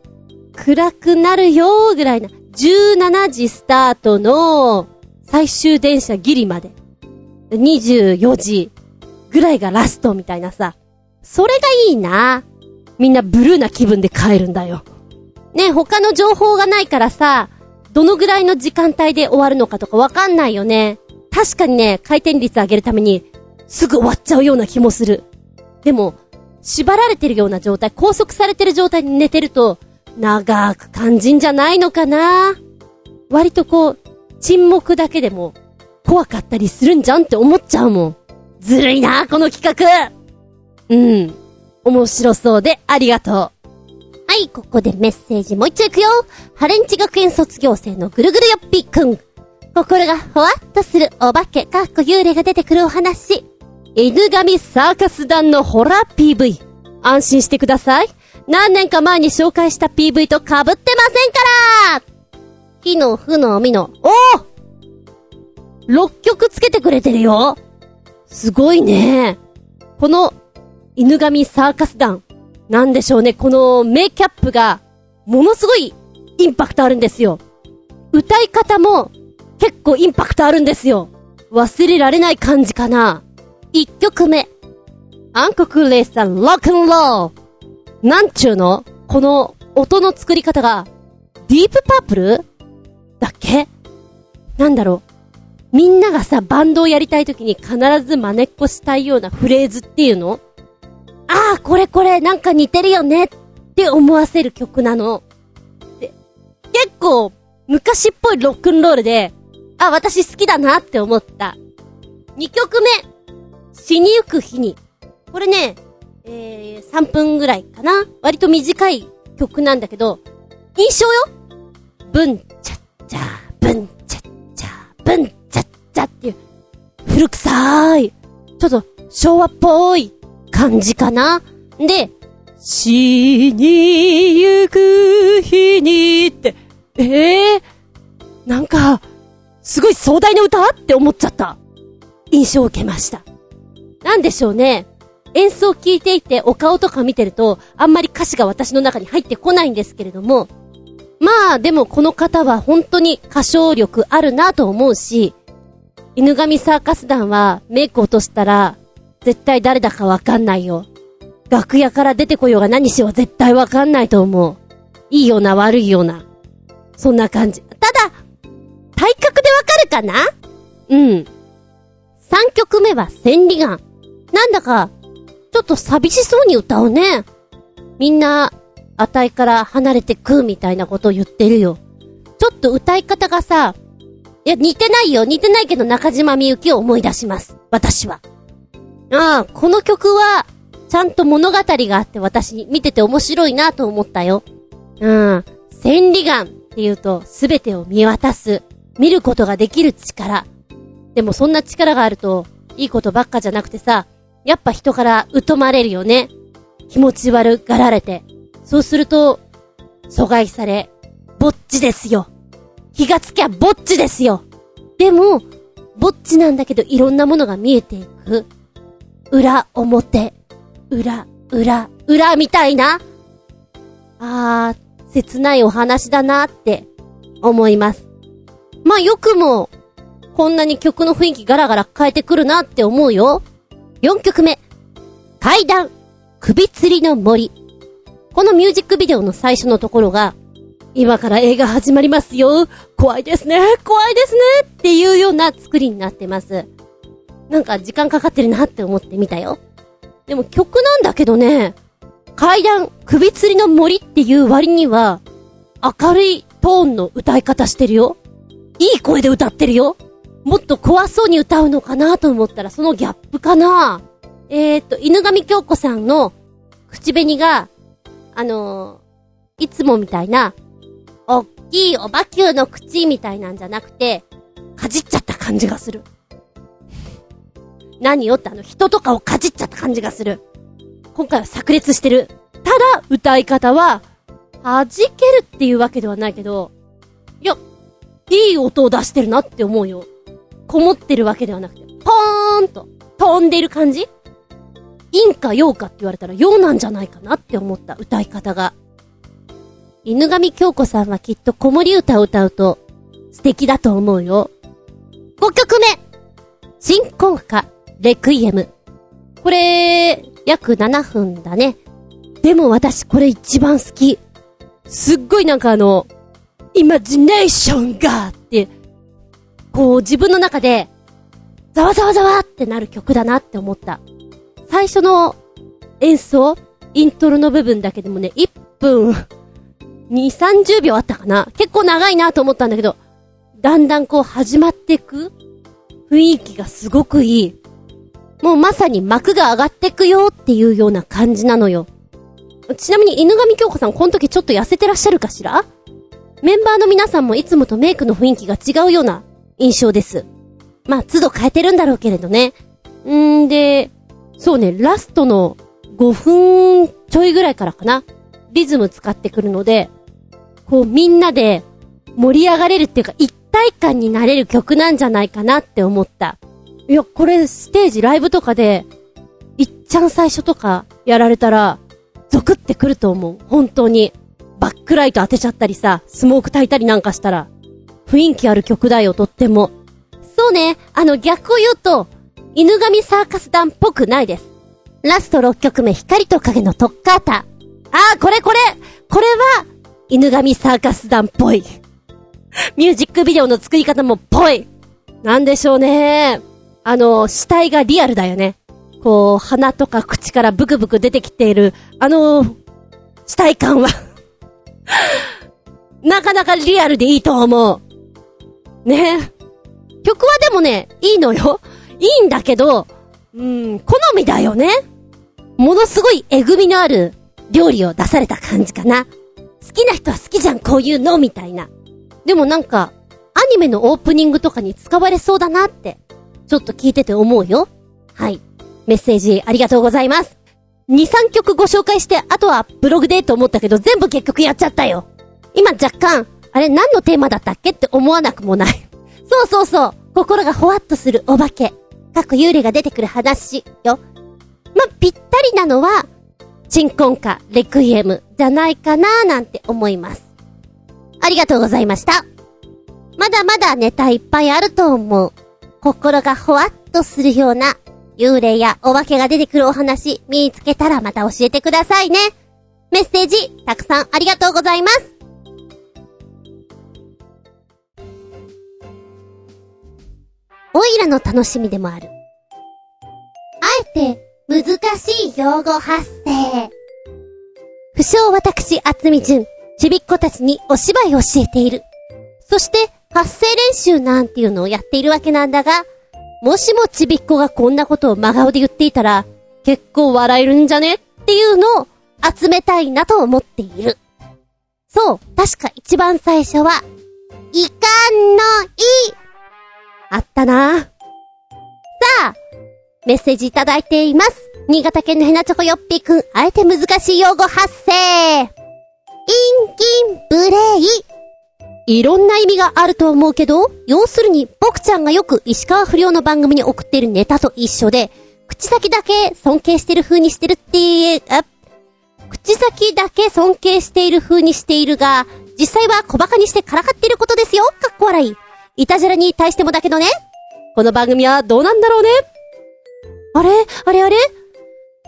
暗くなるよーぐらいな。17時スタートの最終電車ギリまで。24時ぐらいがラストみたいなさ。それがいいな。みんなブルーな気分で帰るんだよ。ね、他の情報がないからさ、どのぐらいの時間帯で終わるのかとかわかんないよね。確かにね、回転率上げるために、すぐ終わっちゃうような気もする。でも、縛られてるような状態、拘束されてる状態に寝てると、長く感じんじゃないのかな割とこう、沈黙だけでも、怖かったりするんじゃんって思っちゃうもん。ずるいなこの企画うん。面白そうでありがとう。はい、ここでメッセージもう一丁いくよ。ハレンチ学園卒業生のぐるぐるよっぴくん。心がほわっとするお化け、かっこ幽霊が出てくるお話。犬神サーカス団のホラー PV。安心してください。何年か前に紹介した PV と被ってませんから火の、負の、みの。おお !6 曲つけてくれてるよすごいね。この、犬神サーカス団。なんでしょうね、このメイキャップが、ものすごいインパクトあるんですよ。歌い方も、結構インパクトあるんですよ。忘れられない感じかな。一曲目。暗黒レーサーロックンロー。なんちゅうの？この音の作り方が、ディープパープル？だっけ？なんだろう。みんながさ、バンドをやりたい時に必ず真似っこしたいようなフレーズっていうの？ああ、これこれ、なんか似てるよねって思わせる曲なの。で、結構、昔っぽいロックンロールで、あ、私好きだなって思った。2曲目。死にゆく日に。これね、えー、3分ぐらいかな割と短い曲なんだけど、印象よブンチャー、ブンチャッチャー、ブンチャッチャっていう、古臭い、ちょっと昭和っぽい感じかなで、死にゆく日にって、ええー、なんか、すごい壮大な歌って思っちゃった。印象を受けました。なんでしょうね。演奏を聞いていてお顔とか見てると、あんまり歌詞が私の中に入ってこないんですけれども、まあ、でもこの方は本当に歌唱力あるなと思うし、犬神サーカス団はメイク落としたら、絶対誰だかわかんないよ。楽屋から出てこようが何しよう絶対わかんないと思う。いいような悪いような。そんな感じ。ただ、体格でわかるかな？うん。3曲目は千里眼。なんだか、ちょっと寂しそうに歌うね。みんな、あたいから離れてくみたいなことを言ってるよ。ちょっと歌い方がさ、いや、似てないよ。似てないけど中島みゆきを思い出します。私は。ああ、この曲は、ちゃんと物語があって私に見てて面白いなと思ったよ。うん。千里眼って言うと、すべてを見渡す。見ることができる力。でもそんな力があると、いいことばっかじゃなくてさ、やっぱ人から疎まれるよね。気持ち悪がられて。そうすると、阻害され、ぼっちですよ。気がつきゃぼっちですよ。でも、ぼっちなんだけどいろんなものが見えていく。裏、表、裏、裏、裏みたいな。あー、切ないお話だなって思います。まあよくも、こんなに曲の雰囲気ガラガラ変えてくるなって思うよ。4曲目。階段、首吊りの森。このミュージックビデオの最初のところが、今から映画始まりますよ。怖いですね。怖いですね。っていうような作りになってます。なんか時間かかってるなって思ってみたよ。でも曲なんだけどね、階段、首吊りの森っていう割には、明るいトーンの歌い方してるよ。いい声で歌ってるよ。もっと怖そうに歌うのかなと思ったらそのギャップかなえー、っと、犬神京子さんの口紅が、あのー、いつもみたいな、おっきいおばきゅうの口みたいなんじゃなくて、かじっちゃった感じがする。何よってあの人とかをかじっちゃった感じがする。今回は炸裂してる。ただ、歌い方は、弾けるっていうわけではないけど、いや、いい音を出してるなって思うよ。こもってるわけではなくて、ポーンと飛んでる感じ陰か陽かって言われたら陽なんじゃないかなって思った歌い方が。犬神京子さんはきっと子守歌を歌うと素敵だと思うよ。5曲目新婚歌、レクイエム。これ、約7分だね。でも私これ一番好き。すっごいなんかあの、イマジネーションがって、こう自分の中で、ざわざわざわってなる曲だなって思った。最初の演奏イントロの部分だけでもね、1分2、30秒あったかな結構長いなと思ったんだけど、だんだんこう始まっていく雰囲気がすごくいい。もうまさに幕が上がってくよっていうような感じなのよ。ちなみに犬神京子さんこの時ちょっと痩せてらっしゃるかしら？メンバーの皆さんもいつもとメイクの雰囲気が違うような印象です。まあ、都度変えてるんだろうけれどね。んーで、そうね、ラストの5分ちょいぐらいからかな。リズム使ってくるので、こうみんなで盛り上がれるっていうか一体感になれる曲なんじゃないかなって思った。いや、これステージライブとかで、いっちゃん最初とかやられたら、ゾクってくると思う。本当に。バックライト当てちゃったりさ、スモーク焚いたりなんかしたら、雰囲気ある曲だよ、とっても。そうね、あの逆を言うと、犬神サーカス団っぽくないです。ラスト6曲目、光と影のトッカータ。ああ、これこれこれは、犬神サーカス団っぽい。ミュージックビデオの作り方もっぽい。なんでしょうね。あの、死体がリアルだよね。こう、鼻とか口からブクブク出てきている、あの、死体感は *laughs* なかなかリアルでいいと思う。ね曲はでもね、いいのよ。いいんだけど、うん、好みだよね。ものすごいえぐみのある料理を出された感じかな。好きな人は好きじゃん、こういうの、みたいな。でもなんか、アニメのオープニングとかに使われそうだなって、ちょっと聞いてて思うよ。はい。メッセージありがとうございます。2、3曲ご紹介して、あとはブログでと思ったけど、全部結局やっちゃったよ。今若干、あれ何のテーマだったっけって思わなくもない。そうそうそう。心がほわっとするお化け。過去幽霊が出てくる話よ。まぴったりなのは、鎮魂歌、レクイエム、じゃないかなーなんて思います。ありがとうございました。まだまだネタいっぱいあると思う。心がほわっとするような、幽霊やお化けが出てくるお話、見つけたらまた教えてくださいね。メッセージ、たくさんありがとうございます。オイラの楽しみでもある。あえて、難しい用語発声。不詳私、厚み純、ちびっ子たちにお芝居を教えている。そして、発声練習なんていうのをやっているわけなんだが、もしもちびっ子がこんなことを真顔で言っていたら、結構笑えるんじゃね？っていうのを集めたいなと思っている。そう、確か一番最初は、いかんのいあったなさあ、メッセージいただいています。新潟県のヘナチョコヨッピーくん、あえて難しい用語発声。インキンブレイ。いろんな意味があると思うけど、要するに、僕ちゃんがよく石川不良の番組に送っているネタと一緒で、口先だけ尊敬してる風にしてるっていう、あ、口先だけ尊敬している風にしているが、実際は小馬鹿にしてからかっていることですよ。かっこ笑い。いたじらに対してもだけどね。この番組はどうなんだろうね。あれ？あれ？あれ？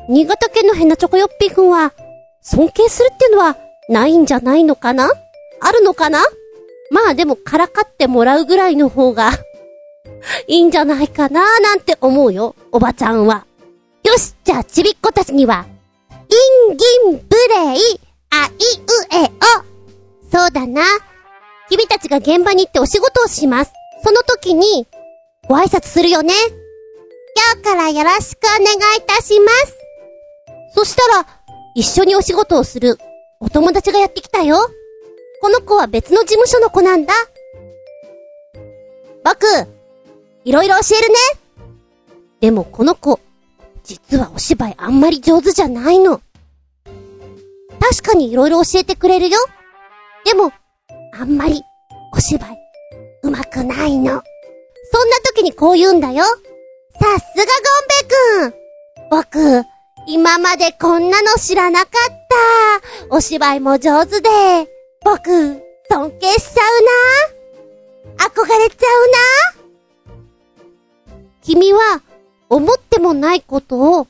新潟県の変なチョコヨッピーくんは、尊敬するっていうのは、ないんじゃないのかな？あるのかな？まあでも、からかってもらうぐらいの方が *laughs* いいんじゃないかなーなんて思うよ、おばちゃんは。よし、じゃあちびっ子たちには、インギンブレイ、あいうえお。そうだな。君たちが現場に行ってお仕事をします。その時に、ご挨拶するよね。今日からよろしくお願いいたします。そしたら、一緒にお仕事をするお友達がやってきたよ。この子は別の事務所の子なんだ。僕、いろいろ教えるね。でもこの子、実はお芝居あんまり上手じゃないの。確かに色々教えてくれるよ。でも、あんまり、お芝居、うまくないの。そんな時にこう言うんだよ。さすがゴンベ君僕、今までこんなの知らなかった。お芝居も上手で、僕、尊敬しちゃうな。憧れちゃうな。君は、思ってもないことを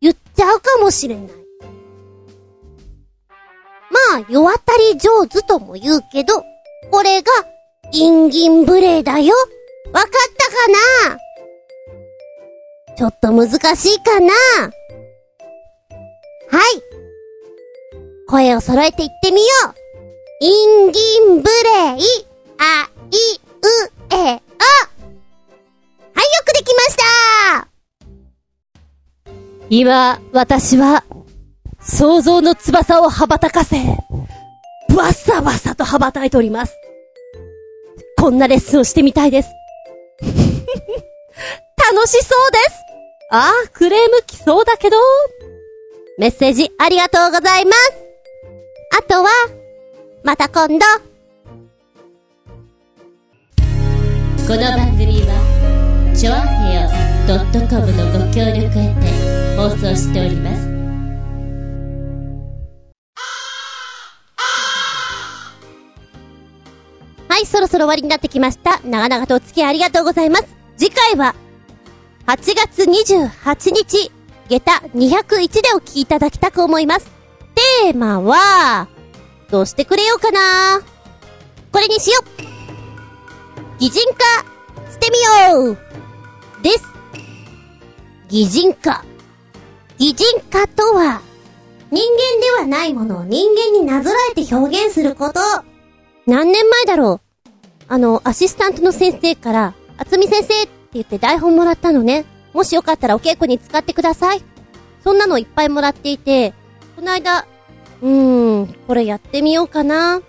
言っちゃうかもしれない。まあ、世渡り上手とも言うけど、これが、インギン無礼だよ。わかったかな？ちょっと難しいかな？はい。声を揃えて言ってみよう。インギンブレイ、あいうえお。はい、よくできました今、私は、想像の翼を羽ばたかせ、わさわさと羽ばたいております。こんなレッスンをしてみたいです。*laughs* 楽しそうですああ、クレーム来そうだけど、メッセージありがとうございます。あとは、また今度。この番組は、ちょあへよ .com のご協力へて放送しております。はい、そろそろ終わりになってきました。長々とお付き合いありがとうございます。次回は、8月28日、下駄201でお聞きいただきたく思います。テーマは、どうしてくれようかなこれにしよう擬人化してみようです。擬人化。擬人化とは、人間ではないものを人間になぞらえて表現すること。何年前だろうあの、アシスタントの先生から、あつみ先生って言って台本もらったのね。もしよかったらお稽古に使ってください。そんなのいっぱいもらっていて、この間、うーん、これやってみようかなっ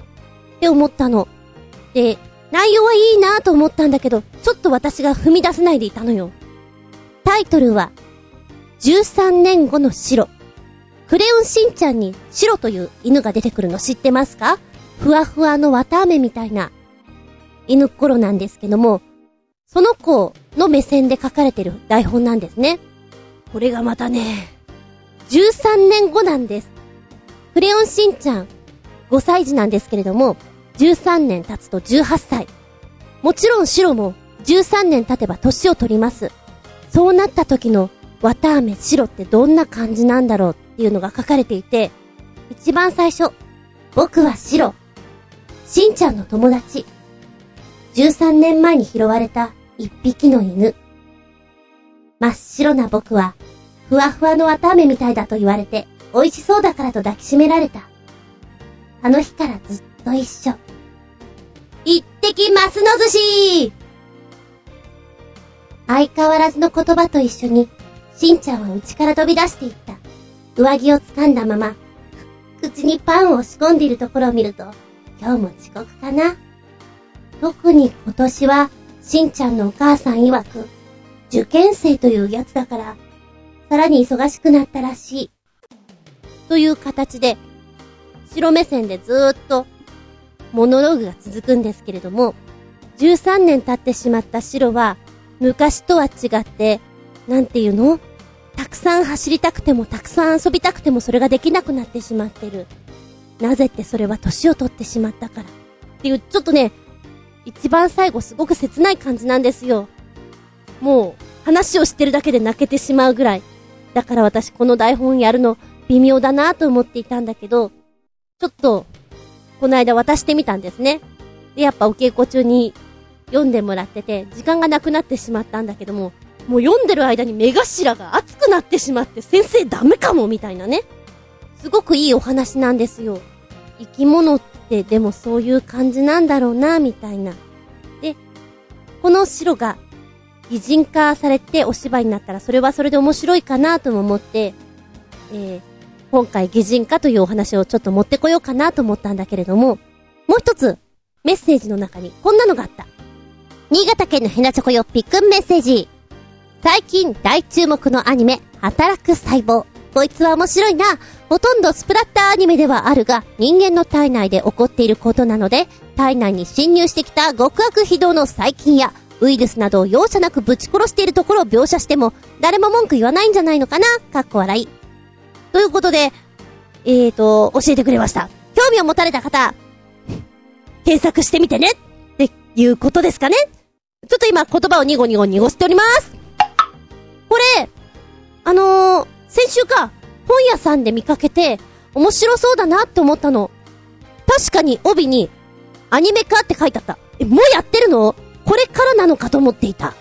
て思ったの。で、内容はいいなと思ったんだけど、ちょっと私が踏み出せないでいたのよ。タイトルは、13年後の白。クレヨンしんちゃんに白という犬が出てくるの知ってますか？ふわふわの綿飴みたいな犬っころなんですけども、その子の目線で書かれてる台本なんですね。これがまたね、13年後なんです。クレヨンしんちゃん、5歳児なんですけれども、13年経つと18歳。もちろん白も13年経てば年を取ります。そうなった時の綿飴白ってどんな感じなんだろうっていうのが書かれていて、一番最初、僕は白。しんちゃんの友達。13年前に拾われた一匹の犬。真っ白な僕は、ふわふわの綿飴みたいだと言われて、美味しそうだからと抱きしめられた。あの日からずっと一緒。一滴マスの寿司相変わらずの言葉と一緒に、しんちゃんは家から飛び出していった。上着を掴んだまま、口にパンを仕込んでいるところを見ると、今日も遅刻かな特に今年は、しんちゃんのお母さん曰く、受験生というやつだから、さらに忙しくなったらしい。という形で、白目線でずーっと、モノローグが続くんですけれども、13年経ってしまった白は、昔とは違って、なんていうの？たくさん走りたくてもたくさん遊びたくてもそれができなくなってしまってる。なぜってそれは年を取ってしまったから。っていう、ちょっとね、一番最後すごく切ない感じなんですよ。もう、話をしてるだけで泣けてしまうぐらい。だから私この台本やるの微妙だなと思っていたんだけど、ちょっと、この間渡してみたんですね。で、やっぱお稽古中に読んでもらってて、時間がなくなってしまったんだけども、もう読んでる間に目頭が熱くなってしまって、先生ダメかもみたいなね。すごくいいお話なんですよ。生き物っってでもそういう感じなんだろうな、みたいな。で、この白が擬人化されてお芝居になったらそれはそれで面白いかなとも思って、えー、今回擬人化というお話をちょっと持ってこようかなと思ったんだけれども、もう一つメッセージの中にこんなのがあった。新潟県のヘナチョコよっぴくんメッセージ。最近大注目のアニメ、働く細胞。こいつは面白いな。ほとんどスプラッターアニメではあるが、人間の体内で起こっていることなので、体内に侵入してきた極悪非道の細菌や、ウイルスなどを容赦なくぶち殺しているところを描写しても、誰も文句言わないんじゃないのかなかっこ笑い。ということで、えーと、教えてくれました。興味を持たれた方、検索してみてねっていうことですかねちょっと今言葉をニゴニゴ濁しておりますこれ、あのー、先週か、本屋さんで見かけて、面白そうだなって思ったの。確かに帯に、アニメ化って書いてあった。え、もうやってるの？これからなのかと思っていた。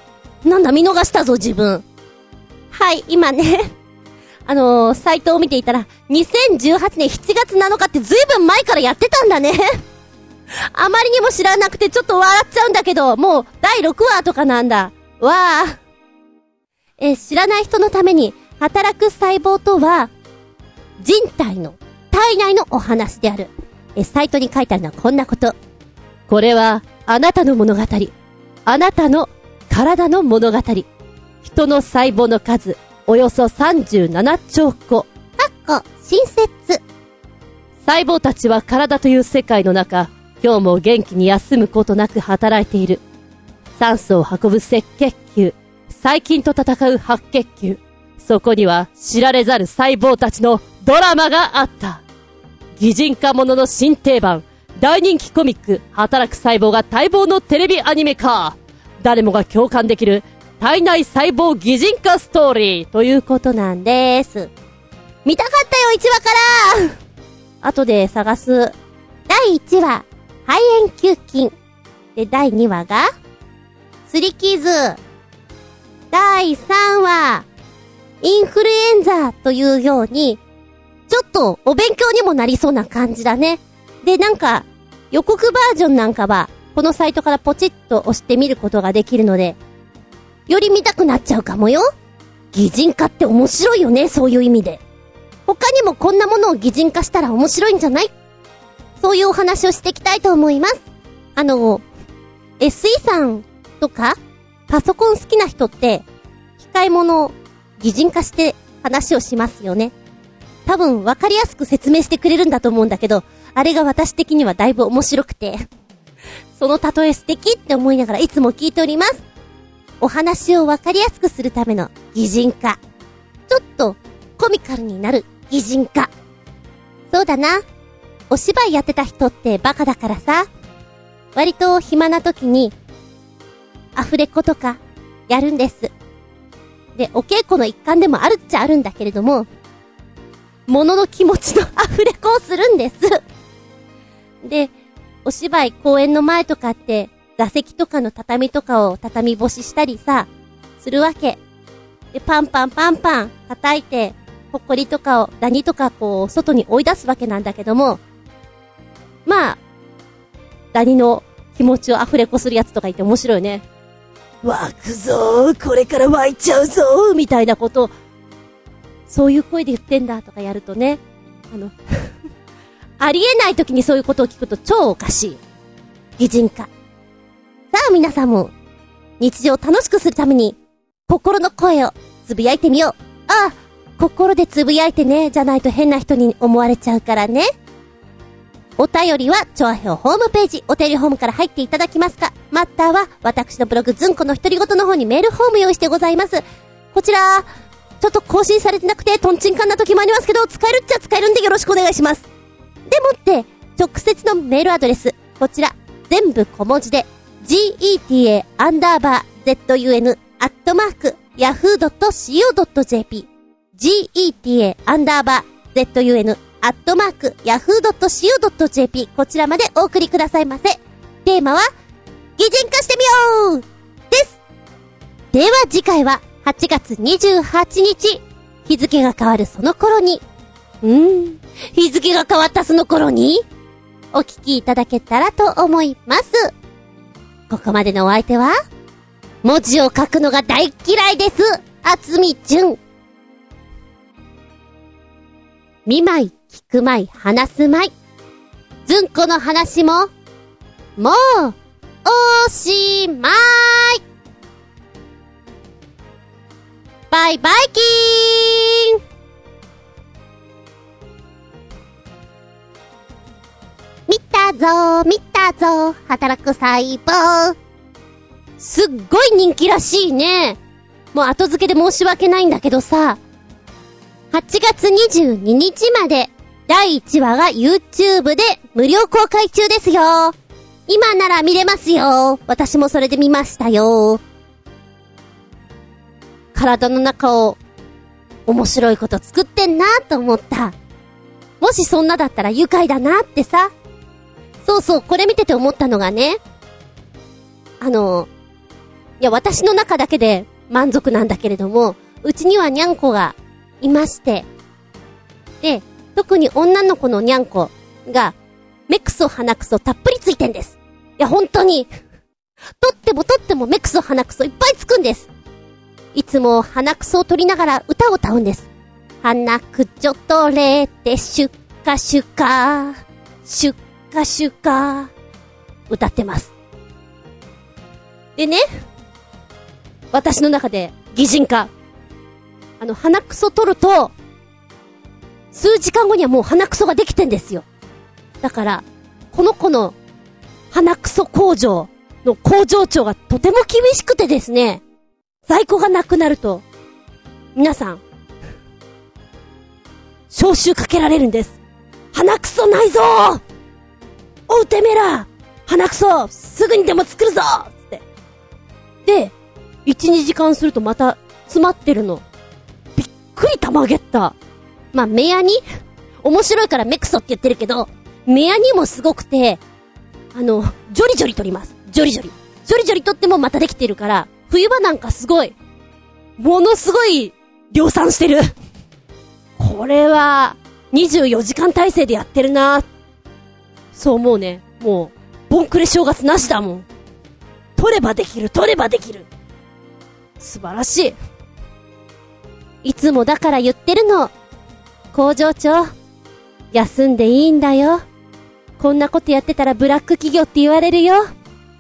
なんだ、見逃したぞ、自分。はい、今ね *laughs* あのー、サイトを見ていたら、2018年7月7日ってずいぶん前からやってたんだね *laughs* あまりにも知らなくてちょっと笑っちゃうんだけど、もう第6話とかなんだ。わあ。え知らない人のために、働く細胞とは、人体の、体内のお話である。え、サイトに書いてあるのはこんなこと。これは、あなたの物語。あなたの体の物語。人の細胞の数、およそ37兆個。かっこ、新設。細胞たちは体という世界の中、今日も元気に休むことなく働いている。酸素を運ぶ赤血球、細菌と戦う白血球。そこには知られざる細胞たちのドラマがあった。擬人化ものの新定番、大人気コミック、働く細胞が待望のテレビアニメ化。誰もが共感できる体内細胞擬人化ストーリーということなんです。見たかったよ、1話から後で探す。第1話、肺炎球菌。で、第2話が、すり傷。第3話、インフルエンザというように、ちょっとお勉強にもなりそうな感じだね。で、なんか、予告バージョンなんかは、このサイトからポチッと押してみることができるので、より見たくなっちゃうかもよ。擬人化って面白いよね、そういう意味で。他にもこんなものを擬人化したら面白いんじゃない？そういうお話をしていきたいと思います。あの、SE さんとか、パソコン好きな人って、機械物擬人化して話をしますよね。多分分かりやすく説明してくれるんだと思うんだけど、あれが私的にはだいぶ面白くて、*laughs* その例え素敵って思いながらいつも聞いております。お話を分かりやすくするための擬人化。ちょっとコミカルになる擬人化。そうだな。お芝居やってた人ってバカだからさ。割と暇な時に、アフレコとか、やるんです。で、お稽古の一環でもあるっちゃあるんだけれども、物の気持ちのアフレコをするんです。で、お芝居公演の前とかって、座席とかの畳とかを畳干ししたりさ、するわけ。で、パンパンパンパン叩いて、ほっこりとかを、ダニとかこう、外に追い出すわけなんだけども、まあ、ダニの気持ちをアフレコするやつとか言って面白いよね。湧くぞー、これから湧いちゃうぞー、みたいなこと、そういう声で言ってんだとかやるとね、あの *laughs* ありえない時にそういうことを聞くと超おかしい。擬人化。さあ皆さんも、日常を楽しくするために、心の声をつぶやいてみよう。ああ、心でつぶやいてね、じゃないと変な人に思われちゃうからね。お便りは、チョアヘオホームページ、お便りホームから入っていただきますか、または、私のブログ、ズンコの独り言の方にメールフォーム用意してございます。こちら、ちょっと更新されてなくて、トンチンカンな時もありますけど、使えるっちゃ使えるんでよろしくお願いします。でもって、直接のメールアドレス、こちら、全部小文字で、geta アンダーバー zun アットマーク yahoo.co.jp geta アンダーバー zun アットマーク、yahoo.co.jp こちらまでお送りくださいませ。テーマは、擬人化してみようです。では次回は、8月28日、日付が変わるその頃に、うーん、日付が変わったその頃に、お聞きいただけたらと思います。ここまでのお相手は、文字を書くのが大嫌いです。あつみじゅん。見舞い、聞くまい、話すまい。ずんこの話も、もう、おしまい。バイバイキーン。見たぞ見たぞ働く細胞。すっごい人気らしいね。もう後付けで申し訳ないんだけどさ、8月22日まで第1話が YouTube で無料公開中ですよ。今なら見れますよ。私もそれで見ましたよ。体の中を面白いこと作ってんなと思った。もしそんなだったら愉快だなってさ。そうそう、これ見てて思ったのがね。あの、いや、私の中だけで満足なんだけれども、うちにはにゃんこがいまして。で、特に女の子のにゃんこが、目くそ鼻くそたっぷりついてんです。いや、本当に。とってもとっても目くそ鼻くそいっぱいつくんです。いつも鼻くそを取りながら歌を歌うんです。鼻くちょ取れてシュッカシュカシュッカシュカ歌ってます。でね、私の中で擬人化。あの、鼻くそ取ると、数時間後にはもう鼻くそができてんですよ。だから、この子の鼻くそ工場の工場長がとても厳しくてですね、在庫がなくなると、皆さん、招集かけられるんです。鼻くそないぞおうてめえら鼻くそすぐにでも作るぞって。で、1、2時間するとまた詰まってるの。びっくりたまげった。まあ、メアに面白いからメクソって言ってるけど、メアにもすごくて、あの、ジョリジョリ取ります。ジョリジョリ。ジョリジョリ取ってもまたできてるから、冬場なんかすごい、ものすごい量産してる。これは、24時間体制でやってるなそう思うね。もう、ボンクレ正月なしだもん。取ればできる、取ればできる。素晴らしい。いつもだから言ってるの。工場長、休んでいいんだよ。こんなことやってたらブラック企業って言われるよ。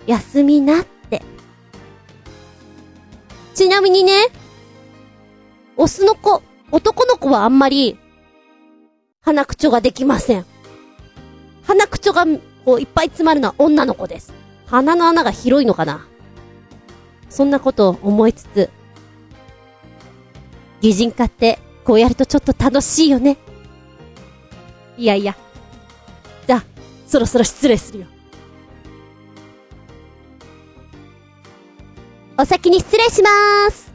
休みなって。ちなみにね、オスの子、男の子はあんまり、鼻くちができません。鼻くちが、こう、いっぱい詰まるのは女の子です。鼻の穴が広いのかなそんなことを思いつつ、擬人化って、こうやるとちょっと楽しいよね。いやいや。じゃあ、そろそろ失礼するよ。お先に失礼しまーす。